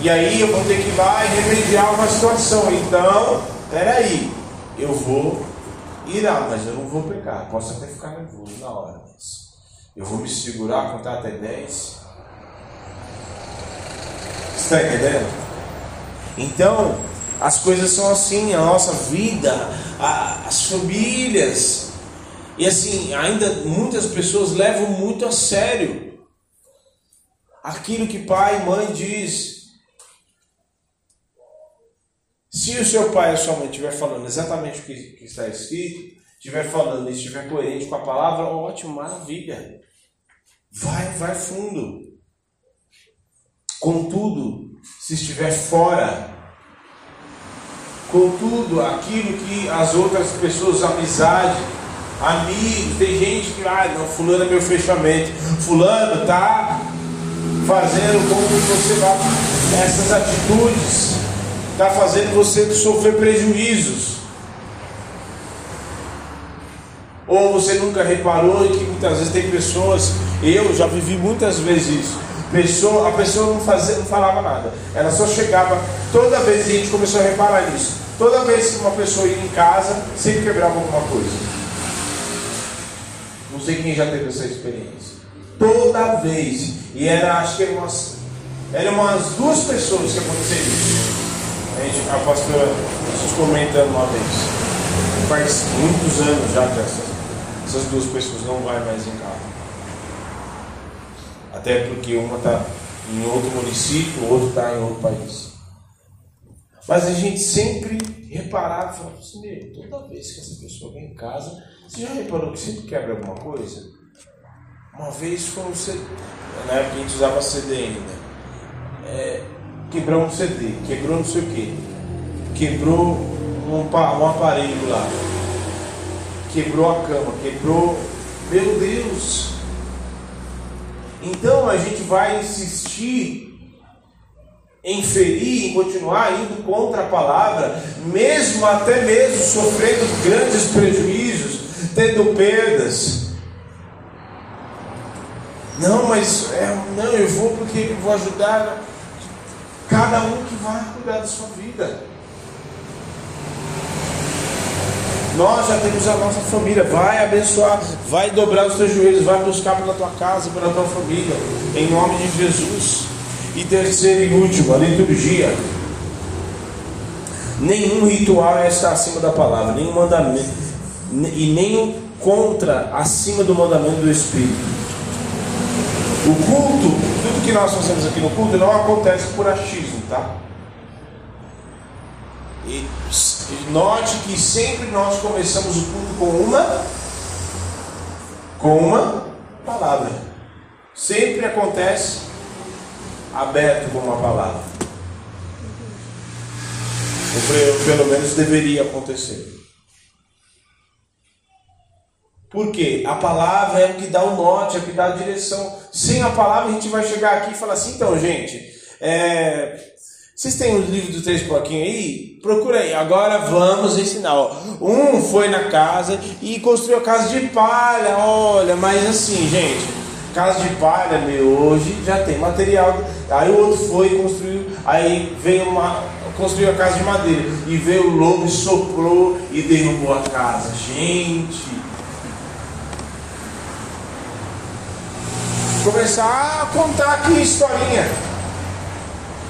E aí eu vou ter que ir lá e remediar uma situação. Então, peraí, eu vou irar, mas eu não vou pecar. Posso até ficar nervoso na hora, mas eu vou me segurar, contar até 10. Está entendendo? Então, as coisas são assim, a nossa vida, a, as famílias. E assim, ainda muitas pessoas levam muito a sério aquilo que pai e mãe diz. Se o seu pai ou sua mãe estiver falando exatamente o que, que está escrito, estiver falando e estiver coerente com a palavra, ótimo, maravilha. Vai, vai fundo. Contudo, se estiver fora, contudo, aquilo que as outras pessoas, amizade, amigos, tem gente que, ah, não, fulano é meu fechamento, fulano tá fazendo como você vai, essas atitudes está fazendo você sofrer prejuízos. Ou você nunca reparou que muitas vezes tem pessoas, eu já vivi muitas vezes isso. Pessoa, a pessoa não, fazia, não falava nada, ela só chegava. Toda vez a gente começou a reparar nisso. Toda vez que uma pessoa ia em casa, sempre quebrava alguma coisa. Não sei quem já teve essa experiência. Toda vez. E era, acho que eram umas, eram umas duas pessoas que aconteceu isso. A, gente, a pastora nos comentando uma vez. Faz muitos anos já que essas, essas duas pessoas não vão mais em casa. Até porque uma está em outro município, o outro está em outro país. Mas a gente sempre reparava falava assim, meu, toda vez que essa pessoa vem em casa, você já reparou que sempre quebra alguma coisa? Uma vez foi um CD, na época a gente usava CD ainda. É, quebrou um CD, quebrou não sei o que, quebrou um, um aparelho lá, quebrou a cama, quebrou. Meu Deus! Então a gente vai insistir em ferir, em continuar indo contra a palavra, mesmo até mesmo sofrendo grandes prejuízos, tendo perdas. Não, mas é, não, eu vou porque vou ajudar. Cada um que vai cuidar da sua vida. Nós já temos a nossa família. Vai abençoar, vai dobrar os teus joelhos, vai buscar pela tua casa, pela tua família, em nome de Jesus. E terceiro e último, a liturgia. Nenhum ritual está acima da palavra, nenhum mandamento, e nenhum contra acima do mandamento do Espírito. O culto, tudo que nós fazemos aqui no culto não acontece por achismo, tá? E note que sempre nós começamos o culto com uma com uma palavra. Sempre acontece aberto com uma palavra. Ou pelo menos deveria acontecer. Porque a palavra é o que dá o norte, é o que dá a direção. Sem a palavra a gente vai chegar aqui e falar assim, então, gente, é... vocês têm o livro dos três porquinhos aí? Procura aí. Agora vamos ensinar. Um foi na casa e construiu a casa de palha. Olha, mas assim, gente, casa de palha, meu, hoje já tem material. Aí o outro foi e construiu. Aí veio uma, construiu a casa de madeira. E veio o lobo e soprou e derrubou a casa. Gente, começar a contar aqui historinha.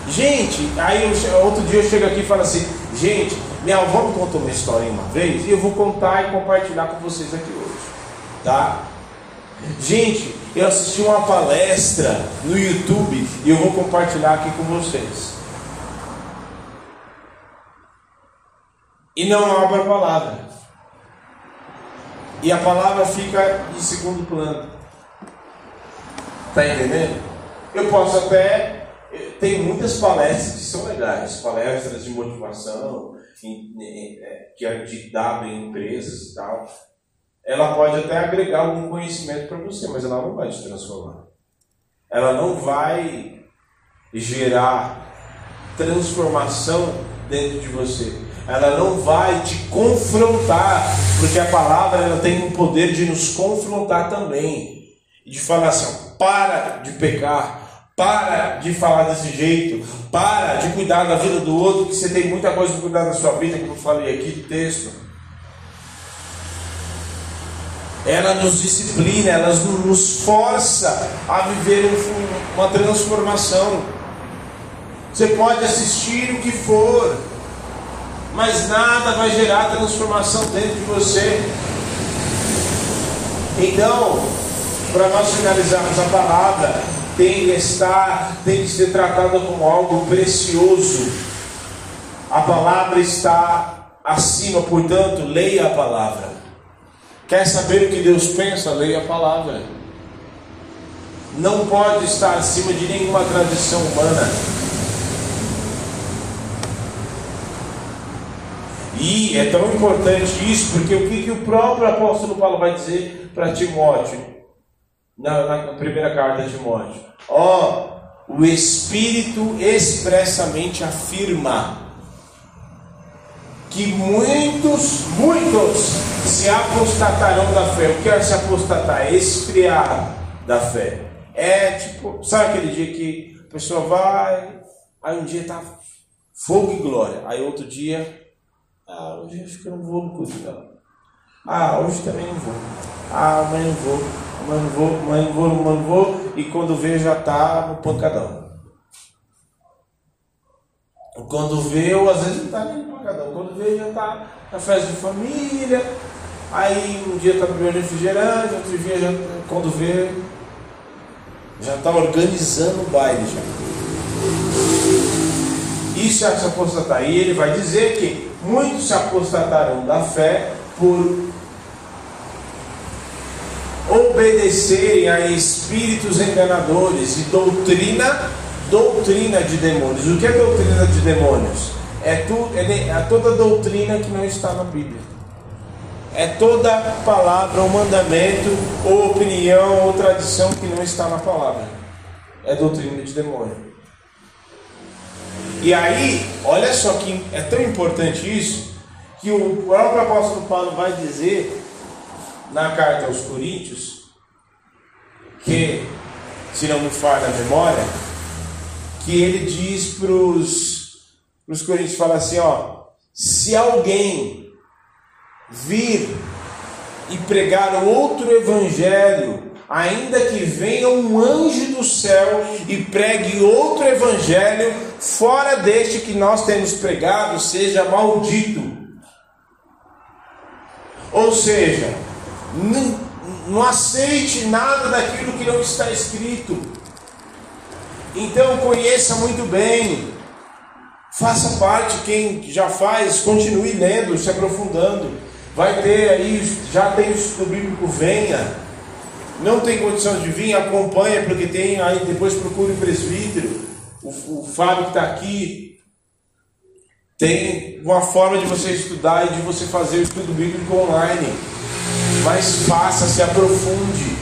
Gente, aí eu, outro dia eu chego aqui e falo assim, gente, minha avó me contou uma historinha uma vez e eu vou contar e compartilhar com vocês aqui hoje. Tá? Gente, eu assisti uma palestra no YouTube e eu vou compartilhar aqui com vocês. E não abra a palavra. E a palavra fica em segundo plano. Está entendendo? Eu posso até. Tem muitas palestras que são legais, palestras de motivação, é, que é de dado em empresas e tal. Ela pode até agregar algum conhecimento para você, mas ela não vai te transformar. Ela não vai gerar transformação dentro de você. Ela não vai te confrontar, porque a palavra ela tem o poder de nos confrontar também. E de falar assim, para de pecar, para de falar desse jeito, para de cuidar da vida do outro, que você tem muita coisa para cuidar da sua vida, como eu falei aqui do texto. Ela nos disciplina, ela nos força a viver uma transformação. Você pode assistir o que for, mas nada vai gerar transformação dentro de você. Então, para nós finalizarmos a palavra, tem que estar, tem que ser tratada como algo precioso. A palavra está acima, portanto, leia a palavra. Quer saber o que Deus pensa? Leia a palavra. Não pode estar acima de nenhuma tradição humana. E é tão importante isso, porque o que, que o próprio apóstolo Paulo vai dizer para Timóteo? Na, na primeira carta de Timóteo. Ó, oh, o Espírito expressamente afirma que muitos, muitos se apostatarão da fé. O que é se apostatar? Esfriar da fé. É tipo, sabe aquele dia que a pessoa vai, aí um dia tá fogo e glória, aí outro dia, ah, hoje acho que eu não vou no culto dela. Ah, hoje também não vou. Ah, amanhã não vou mas não vou, mas não vou, mas não vou, e quando vê já está no pancadão. Quando vê, ou às vezes não está nem no pancadão, quando vê já está na festa de família, aí um dia está bebendo refrigerante, outro dia já, quando vê, já está organizando o baile já. Isso é se apostatar. E ele vai dizer que muitos se apostatarão da fé por obedecerem a espíritos enganadores e doutrina, doutrina de demônios. O que é doutrina de demônios? É, tu, é toda doutrina que não está na Bíblia. É toda palavra ou mandamento, ou opinião, ou tradição que não está na palavra. É doutrina de demônio. E aí, olha só que é tão importante isso, que o próprio apóstolo Paulo vai dizer na carta aos Coríntios, que, se não me falha a memória, que ele diz para os Coríntios, fala assim, ó, se alguém vir e pregar outro evangelho, ainda que venha um anjo do céu e pregue outro evangelho fora deste que nós temos pregado, seja maldito. Ou seja, não, aceite nada daquilo que não está escrito. Então conheça muito bem. Faça parte, quem já faz, continue lendo, se aprofundando. Vai ter aí, já tem o estudo bíblico, venha. Não tem condição de vir, acompanha, porque tem aí, depois procure o presbítero, o, o Fábio que está aqui. Tem uma forma de você estudar e de você fazer o estudo bíblico online. Mas faça, se aprofunde.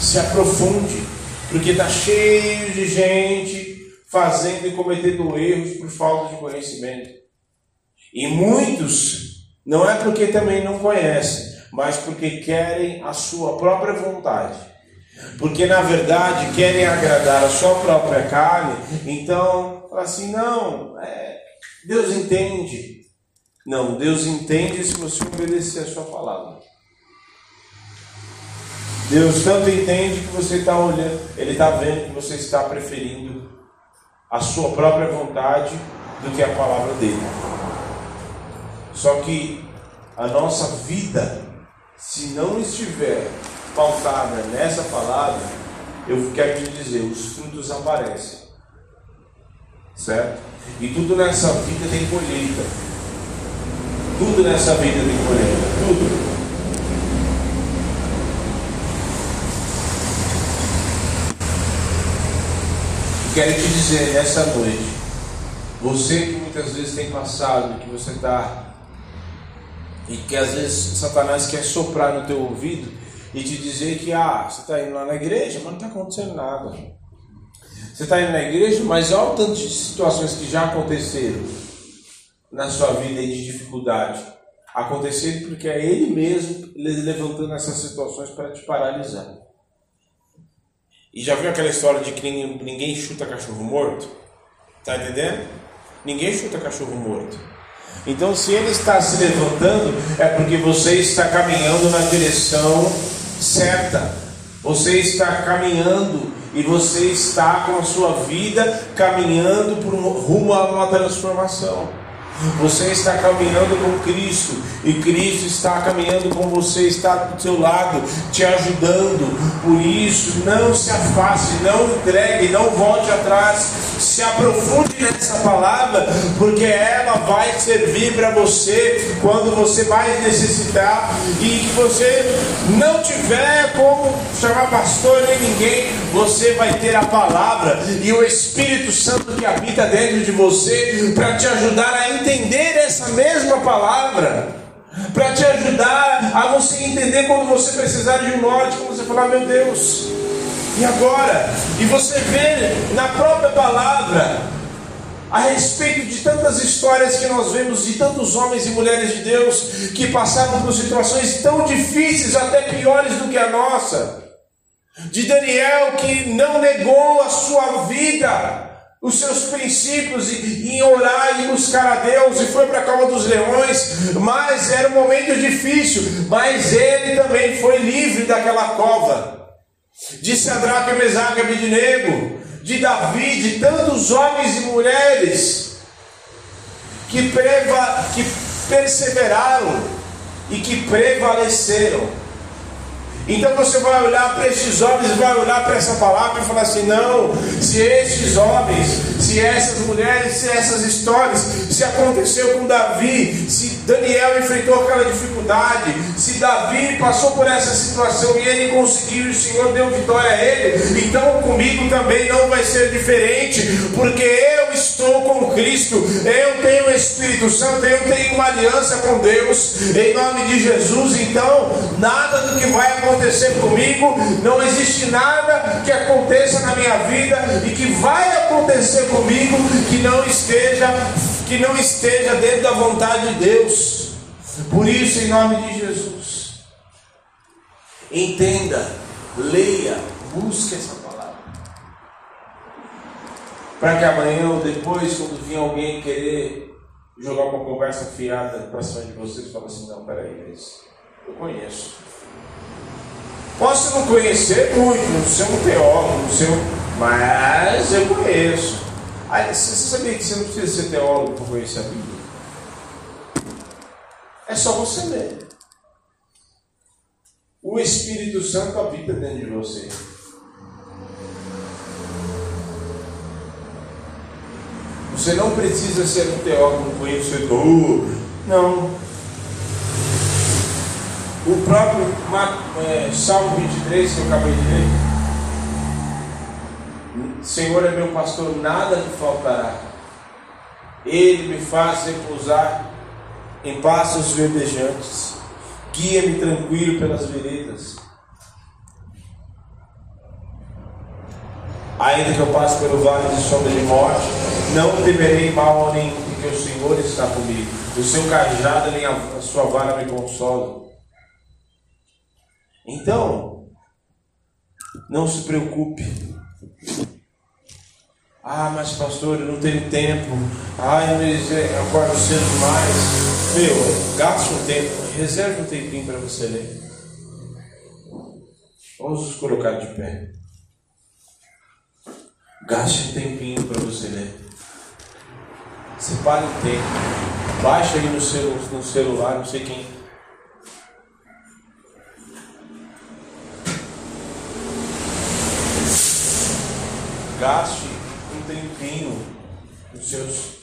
Se aprofunde. Porque está cheio de gente fazendo e cometendo erros por falta de conhecimento. E muitos, não é porque também não conhecem, mas porque querem a sua própria vontade. Porque na verdade querem agradar a sua própria carne, então fala assim: não, é, Deus entende. Não, Deus entende se você obedecer a sua palavra. Deus tanto entende que você está olhando, Ele está vendo que você está preferindo a sua própria vontade do que a palavra dele. Só que a nossa vida, se não estiver pautada nessa palavra, eu quero te dizer, os frutos aparecem. Certo? E tudo nessa vida tem colheita. Tudo nessa vida tem colheita. Tudo. quero te dizer nessa noite, você que muitas vezes tem passado, que você está e que às vezes Satanás quer soprar no teu ouvido e te dizer que ah, você está indo lá na igreja, mas não está acontecendo nada. Você está indo na igreja, mas olha o tanto de situações que já aconteceram na sua vida de dificuldade. Aconteceram porque é Ele mesmo levantando essas situações para te paralisar. E já viu aquela história de que ninguém, ninguém chuta cachorro morto? Tá entendendo? Ninguém chuta cachorro morto. Então, se ele está se levantando, é porque você está caminhando na direção certa. Você está caminhando e você está com a sua vida caminhando por um, rumo a uma transformação. Você está caminhando com Cristo e Cristo está caminhando com você, está do seu lado, te ajudando. Por isso, não se afaste, não entregue, não volte atrás. Se aprofunde nessa palavra, porque ela vai servir para você quando você mais necessitar e que você não tiver como chamar pastor nem ninguém, você vai ter a palavra e o Espírito Santo que habita dentro de você para te ajudar a entender entender essa mesma palavra, para te ajudar a você entender quando você precisar de um norte, quando você falar, meu Deus, e agora? E você vê na própria palavra a respeito de tantas histórias que nós vemos de tantos homens e mulheres de Deus que passaram por situações tão difíceis, até piores do que a nossa. De Daniel que não negou a sua vida, os seus princípios em orar e buscar a Deus, e foi para a cova dos leões, mas era um momento difícil, mas ele também foi livre daquela cova. De Sadraque, Mesaque, Abidnego, de Davi, de tantos homens e mulheres que, preva, que perseveraram e que prevaleceram. Então você vai olhar para estes homens, vai olhar para essa palavra e falar assim: não, se estes homens, se essas mulheres, se essas histórias, se aconteceu com Davi, se Daniel enfrentou aquela dificuldade, se Davi passou por essa situação e ele conseguiu, e o Senhor deu vitória a ele, então comigo também não vai ser diferente, porque eu estou com Cristo, eu tenho o Espírito Santo, eu tenho uma aliança com Deus, em nome de Jesus, então nada do que vai acontecer acontecer comigo, não existe nada que aconteça na minha vida e que vai acontecer comigo que não esteja que não esteja dentro da vontade de Deus. Por isso, em nome de Jesus, entenda, leia, busque essa palavra. Para que amanhã ou depois, quando vir alguém querer jogar uma conversa fiada para cima de vocês falar assim, não, peraí, eu conheço. Posso não conhecer muito, não ser um teólogo, não ser um... mas eu conheço. Aí, você sabia que você não precisa ser teólogo para conhecer a Bíblia? É só você ler. O Espírito Santo habita dentro de você. Você não precisa ser um teólogo, um conhecedor. Não. O próprio é, Salmo 23 que eu acabei de ler. Senhor é meu pastor, nada me faltará. Ele me faz repousar em passos verdejantes. Guia-me tranquilo pelas veredas Ainda que eu passe pelo vale de sombra de morte, não temerei mal nenhum, porque o Senhor está comigo. O seu cajado e a sua vara me consolam. Então, não se preocupe. Ah, mas pastor, eu não tenho tempo. Mas eu acordo cedo demais. Meu, gaste um tempo, reserve um tempinho para você ler. Vamos nos colocar de pé. Gaste um tempinho para você ler. Separe um tempo. Baixa aí no, celu no celular, não sei quem. Gaste um tempinho nos seus,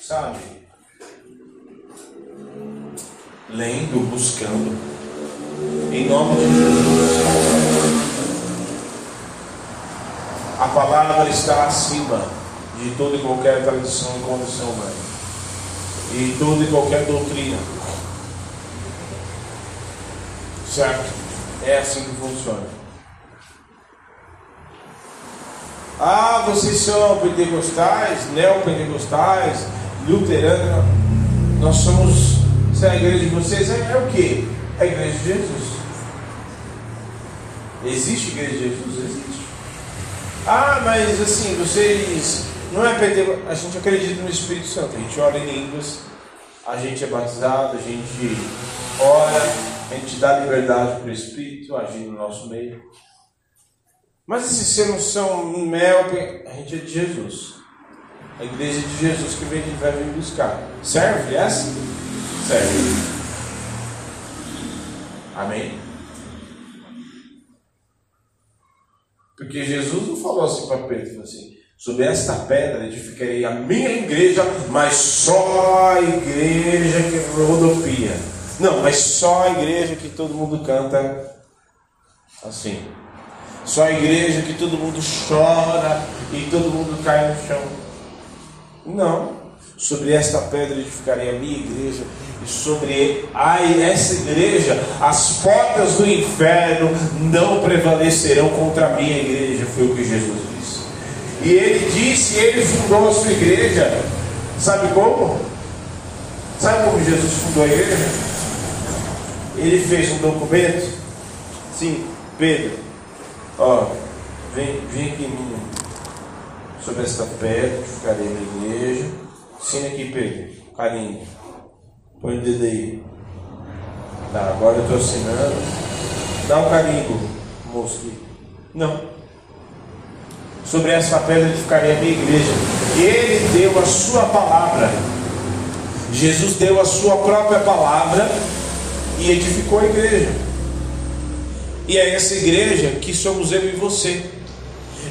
sabe? Lendo, buscando. Em nome de Jesus. A palavra está acima de toda e qualquer tradição e condição humana. E toda e qualquer doutrina. Certo? É assim que funciona. Ah, vocês são pentecostais, neopentecostais, luteranos. Nós somos. Se é a igreja de vocês é, é o que? É a igreja de Jesus. Existe igreja de Jesus? Existe. Ah, mas assim, vocês. Não é perder. A gente acredita no Espírito Santo. A gente ora em línguas, a gente é batizado, a gente ora, a gente dá liberdade para o Espírito agir no nosso meio. Mas esses não são mel, a gente é de Jesus. A igreja de Jesus que vem, vai vir buscar. Serve essa? Serve. Amém? Porque Jesus não falou assim para Pedro, falou assim, sobre esta pedra edificarei a minha igreja, mas só a igreja que rodopia. Não, mas só a igreja que todo mundo canta assim. Só a igreja que todo mundo chora e todo mundo cai no chão. Não. Sobre esta pedra edificarei a minha igreja, e sobre a, essa igreja as portas do inferno não prevalecerão contra a minha igreja, foi o que Jesus disse. E ele disse, ele fundou a sua igreja. Sabe como? Sabe como Jesus fundou a igreja? Ele fez um documento. Sim, Pedro. Ó, vem, vem aqui em sobre esta pedra, ficarei na igreja Assina aqui, Pedro. Carinho. Põe o dedo aí. Tá, agora eu estou assinando. Dá um carimbo, moço aqui. Não. Sobre essa pedra edificaria a minha igreja. Ele deu a sua palavra. Jesus deu a sua própria palavra e edificou a igreja. E é essa igreja que somos eu e você.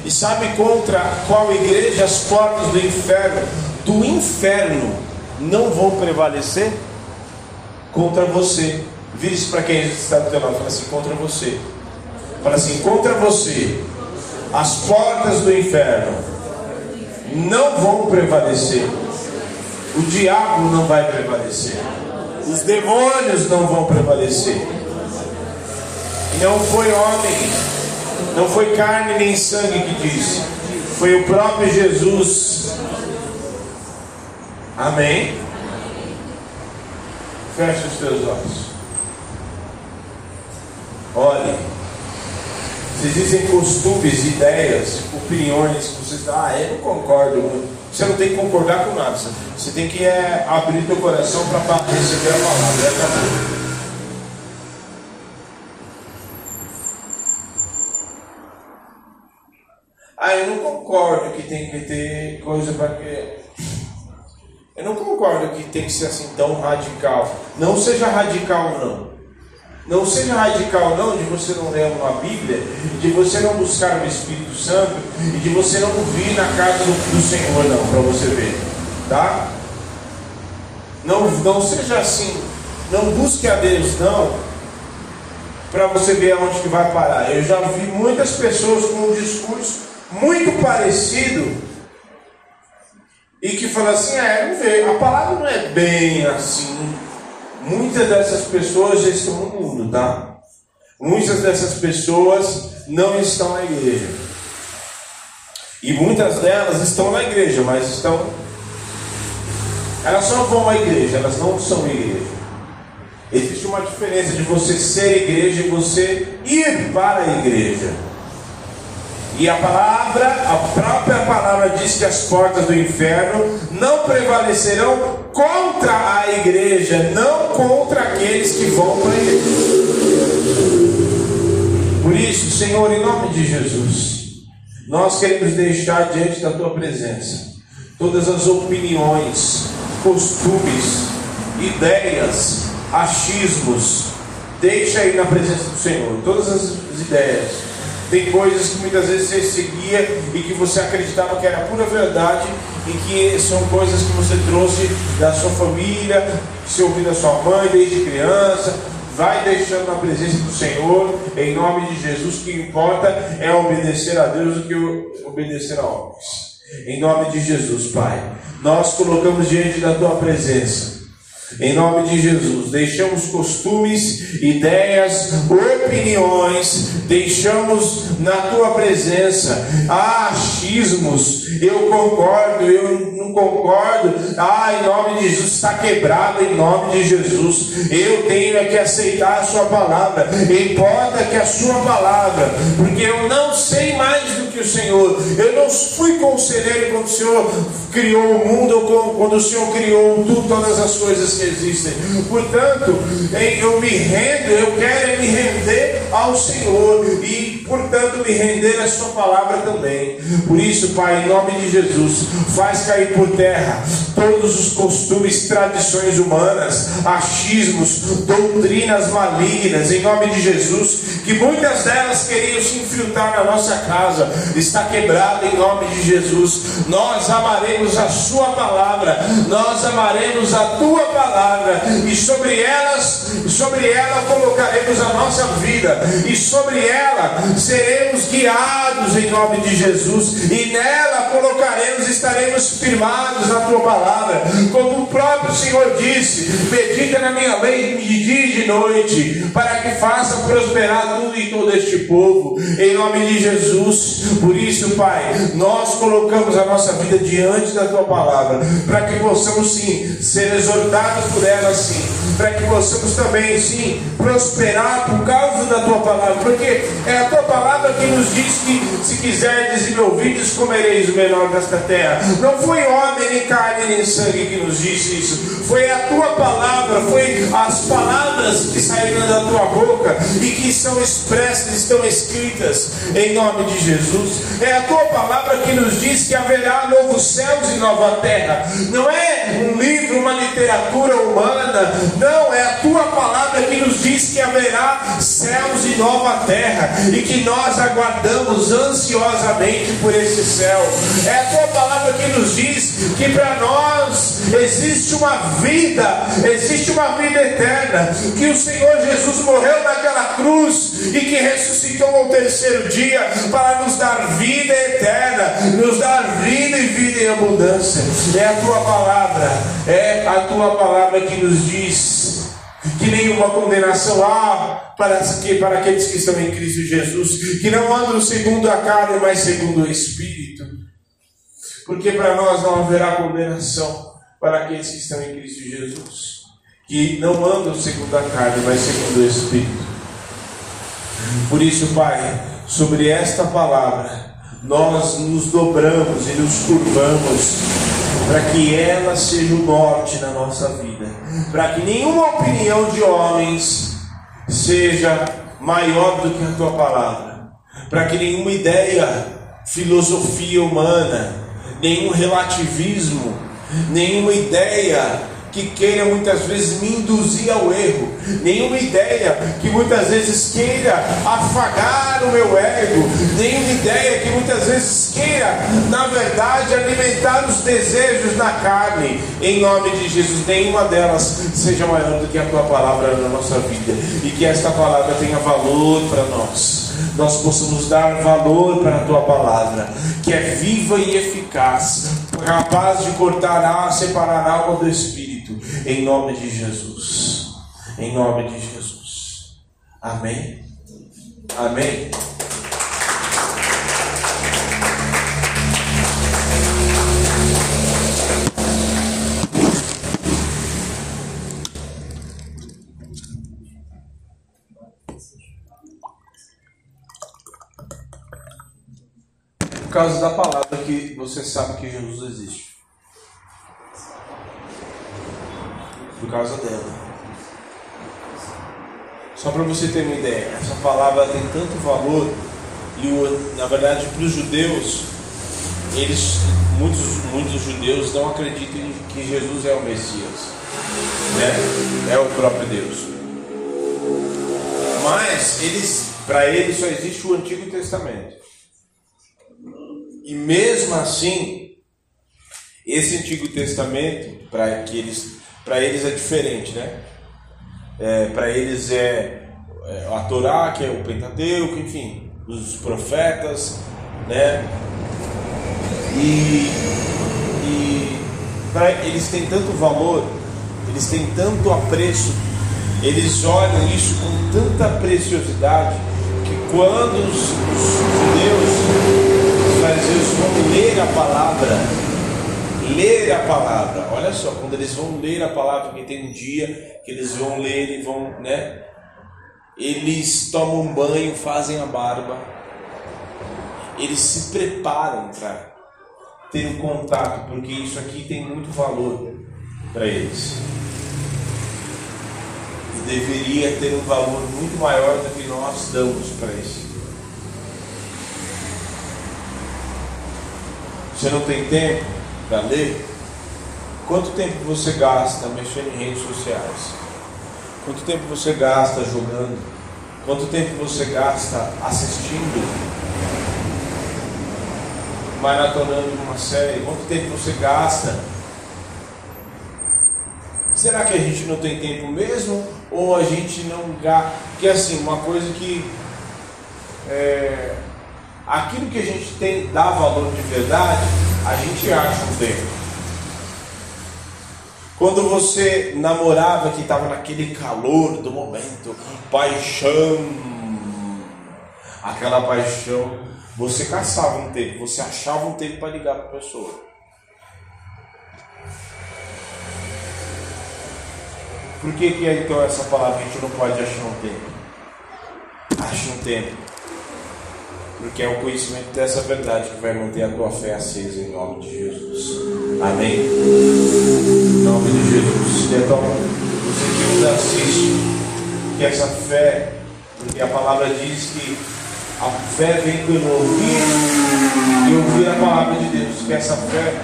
E sabe contra qual igreja as portas do inferno do inferno não vão prevalecer contra você. Vire-se para quem está do teu lado, fala assim, contra você. Fala assim, contra você. As portas do inferno não vão prevalecer. O diabo não vai prevalecer. Os demônios não vão prevalecer. Não foi homem, não foi carne nem sangue que disse. Foi o próprio Jesus Amém? Feche os teus olhos. Olhe. Existem costumes, ideias, opiniões que você ah, eu não concordo. Você não tem que concordar com nada. Você tem que é, abrir teu coração para receber a palavra. Ah, eu não concordo que tem que ter coisa para que. Eu não concordo que tem que ser assim tão radical. Não seja radical, não. Não seja radical, não, de você não ler uma Bíblia, de você não buscar o Espírito Santo e de você não vir na casa do, Senhor, não, para você ver, tá? Não, não seja assim, não busque a Deus, não, para você ver aonde que vai parar. Eu já vi muitas pessoas com um discurso muito parecido e que falam assim: é, não vê, a palavra não é bem assim Muitas dessas pessoas já estão no mundo, tá? Muitas dessas pessoas não estão na igreja. E muitas delas estão na igreja, mas estão. Elas só vão à igreja, elas não são igreja. Existe uma diferença de você ser igreja e você ir para a igreja. E a palavra, a própria palavra diz que as portas do inferno não prevalecerão contra a igreja, não contra aqueles que vão para a igreja. Por isso, Senhor, em nome de Jesus, nós queremos deixar diante da tua presença todas as opiniões, costumes, ideias, achismos. Deixa aí na presença do Senhor todas as ideias tem coisas que muitas vezes você seguia e que você acreditava que era pura verdade e que são coisas que você trouxe da sua família, você ouviu da sua mãe desde criança. Vai deixando na presença do Senhor, em nome de Jesus. O que importa é obedecer a Deus do que obedecer a homens. Em nome de Jesus, Pai, nós colocamos diante da tua presença em nome de Jesus, deixamos costumes, ideias, opiniões, deixamos na tua presença ah, achismos. Eu concordo, eu não concordo. Ah, em nome de Jesus está quebrado. Em nome de Jesus, eu tenho é que aceitar a Sua palavra. Importa que a Sua palavra, porque eu não sei mais do que o Senhor. Eu não fui conselheiro quando o Senhor criou o mundo, ou quando o Senhor criou tudo, todas as coisas que existem. Portanto, eu me rendo, eu quero me render ao Senhor e, portanto, me render à Sua palavra também. Por isso, Pai, em nome de Jesus, faz cair por terra todos os costumes, tradições humanas, achismos, doutrinas malignas, em nome de Jesus, que muitas delas queriam se infiltrar na nossa casa, está quebrada em nome de Jesus. Nós amaremos a Sua palavra, nós amaremos a Tua palavra, e sobre elas, sobre ela colocaremos a nossa vida, e sobre ela seremos guiados em nome de Jesus, e nela colocaremos, estaremos firmados na Tua palavra, como o próprio Senhor disse: medita na minha lei de dia e de noite, para que faça prosperar tudo e todo este povo, em nome de Jesus. Por isso, Pai, nós colocamos a nossa vida diante da Tua palavra, para que possamos sim ser exortados por ela, sim, para que possamos também, sim, prosperar por causa da Tua palavra, porque é a Tua palavra que nos diz que se quiserdes e me ouvides, comereis o menor desta terra. Não foi homem, nem carne, nem sangue que nos disse isso, foi a Tua palavra, foi as palavras que saíram da Tua boca e que são expressas, estão escritas em nome de Jesus. É a Tua palavra que nos diz que haverá novos céus e nova terra. Não é um livro, uma literatura humana, não, é a Tua palavra que nos diz que haverá céus e nova terra e que nós aguardamos ansiosamente por esse céu. É a tua palavra que nos diz que para nós existe uma vida, existe uma vida eterna, que o Senhor Jesus morreu naquela cruz e que ressuscitou ao terceiro dia para nos dar vida eterna, nos dar vida e vida em abundância. É a tua palavra, é a tua palavra que nos diz que nenhuma condenação há para, que, para aqueles que estão em Cristo Jesus, que não andam segundo a carne, mas segundo o Espírito. Porque para nós não haverá condenação para aqueles que estão em Cristo Jesus, que não andam segundo a carne, mas segundo o Espírito. Por isso, Pai, sobre esta palavra, nós nos dobramos e nos curvamos para que ela seja o norte na nossa vida, para que nenhuma opinião de homens seja maior do que a tua palavra, para que nenhuma ideia, filosofia humana, nenhum relativismo, nenhuma ideia que queira muitas vezes me induzir ao erro, nenhuma ideia que muitas vezes queira afagar o meu ego, nenhuma ideia que muitas vezes queira, na verdade, alimentar os desejos na carne, em nome de Jesus, nenhuma delas seja maior do que a tua palavra na nossa vida, e que esta palavra tenha valor para nós. Nós possamos dar valor para a tua palavra, que é viva e eficaz, capaz de cortar, separar a alma do espírito, em nome de Jesus. Em nome de Jesus. Amém. Amém. causa da palavra que você sabe que Jesus existe. Por causa dela. Só para você ter uma ideia, essa palavra tem tanto valor e na verdade para os judeus, eles, muitos, muitos judeus não acreditam que Jesus é o Messias, né? É o próprio Deus. Mas eles, para eles só existe o Antigo Testamento. E mesmo assim, esse Antigo Testamento, para eles, eles é diferente, né? É, para eles é, é a Torá, que é o Pentateuco, enfim, os profetas, né? E, e para eles têm tanto valor, eles têm tanto apreço, eles olham isso com tanta preciosidade que quando os, os judeus fariseus vão ler a palavra, ler a palavra. Olha só, quando eles vão ler a palavra, que tem um dia que eles vão ler e vão, né? Eles tomam banho, fazem a barba, eles se preparam para ter um contato, porque isso aqui tem muito valor para eles. E deveria ter um valor muito maior do que nós damos para isso. Você não tem tempo para ler? Quanto tempo você gasta mexendo em redes sociais? Quanto tempo você gasta jogando? Quanto tempo você gasta assistindo? Maratonando uma série? Quanto tempo você gasta? Será que a gente não tem tempo mesmo? Ou a gente não gasta? Porque assim, uma coisa que é, aquilo que a gente tem dá valor de verdade, a gente acha um tempo. Quando você namorava que estava naquele calor do momento, paixão, aquela paixão, você caçava um tempo, você achava um tempo para ligar para a pessoa. Por que, que é então essa palavra a gente não pode achar um tempo? Ache um tempo porque é o conhecimento dessa verdade que vai manter a tua fé acesa em nome de Jesus. Amém? Em nome de Jesus. Então, você que nos assiste, que essa fé, porque a palavra diz que a fé vem pelo ouvir e ouvir a palavra de Deus. Que essa fé,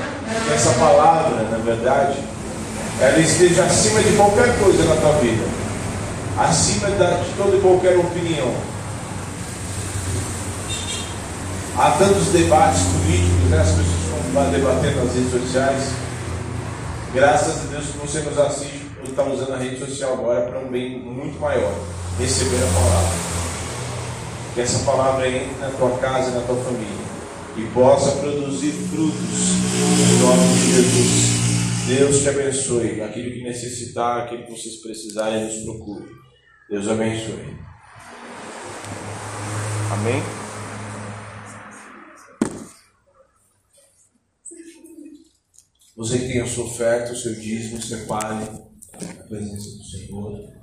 que essa palavra, na verdade, ela esteja acima de qualquer coisa na tua vida, acima de toda e qualquer opinião Há tantos debates políticos, né? as pessoas estão debatendo nas redes sociais. Graças a Deus que você nos assiste e está usando a rede social agora para um bem muito maior receber a palavra. Que essa palavra entre na tua casa e na tua família e possa produzir frutos em nome de Jesus. Deus te abençoe. Aquilo que necessitar, aquilo que vocês precisarem, nos procure. Deus abençoe. Amém? Você que tem a sua oferta, o seu dízimo, separe a presença do Senhor.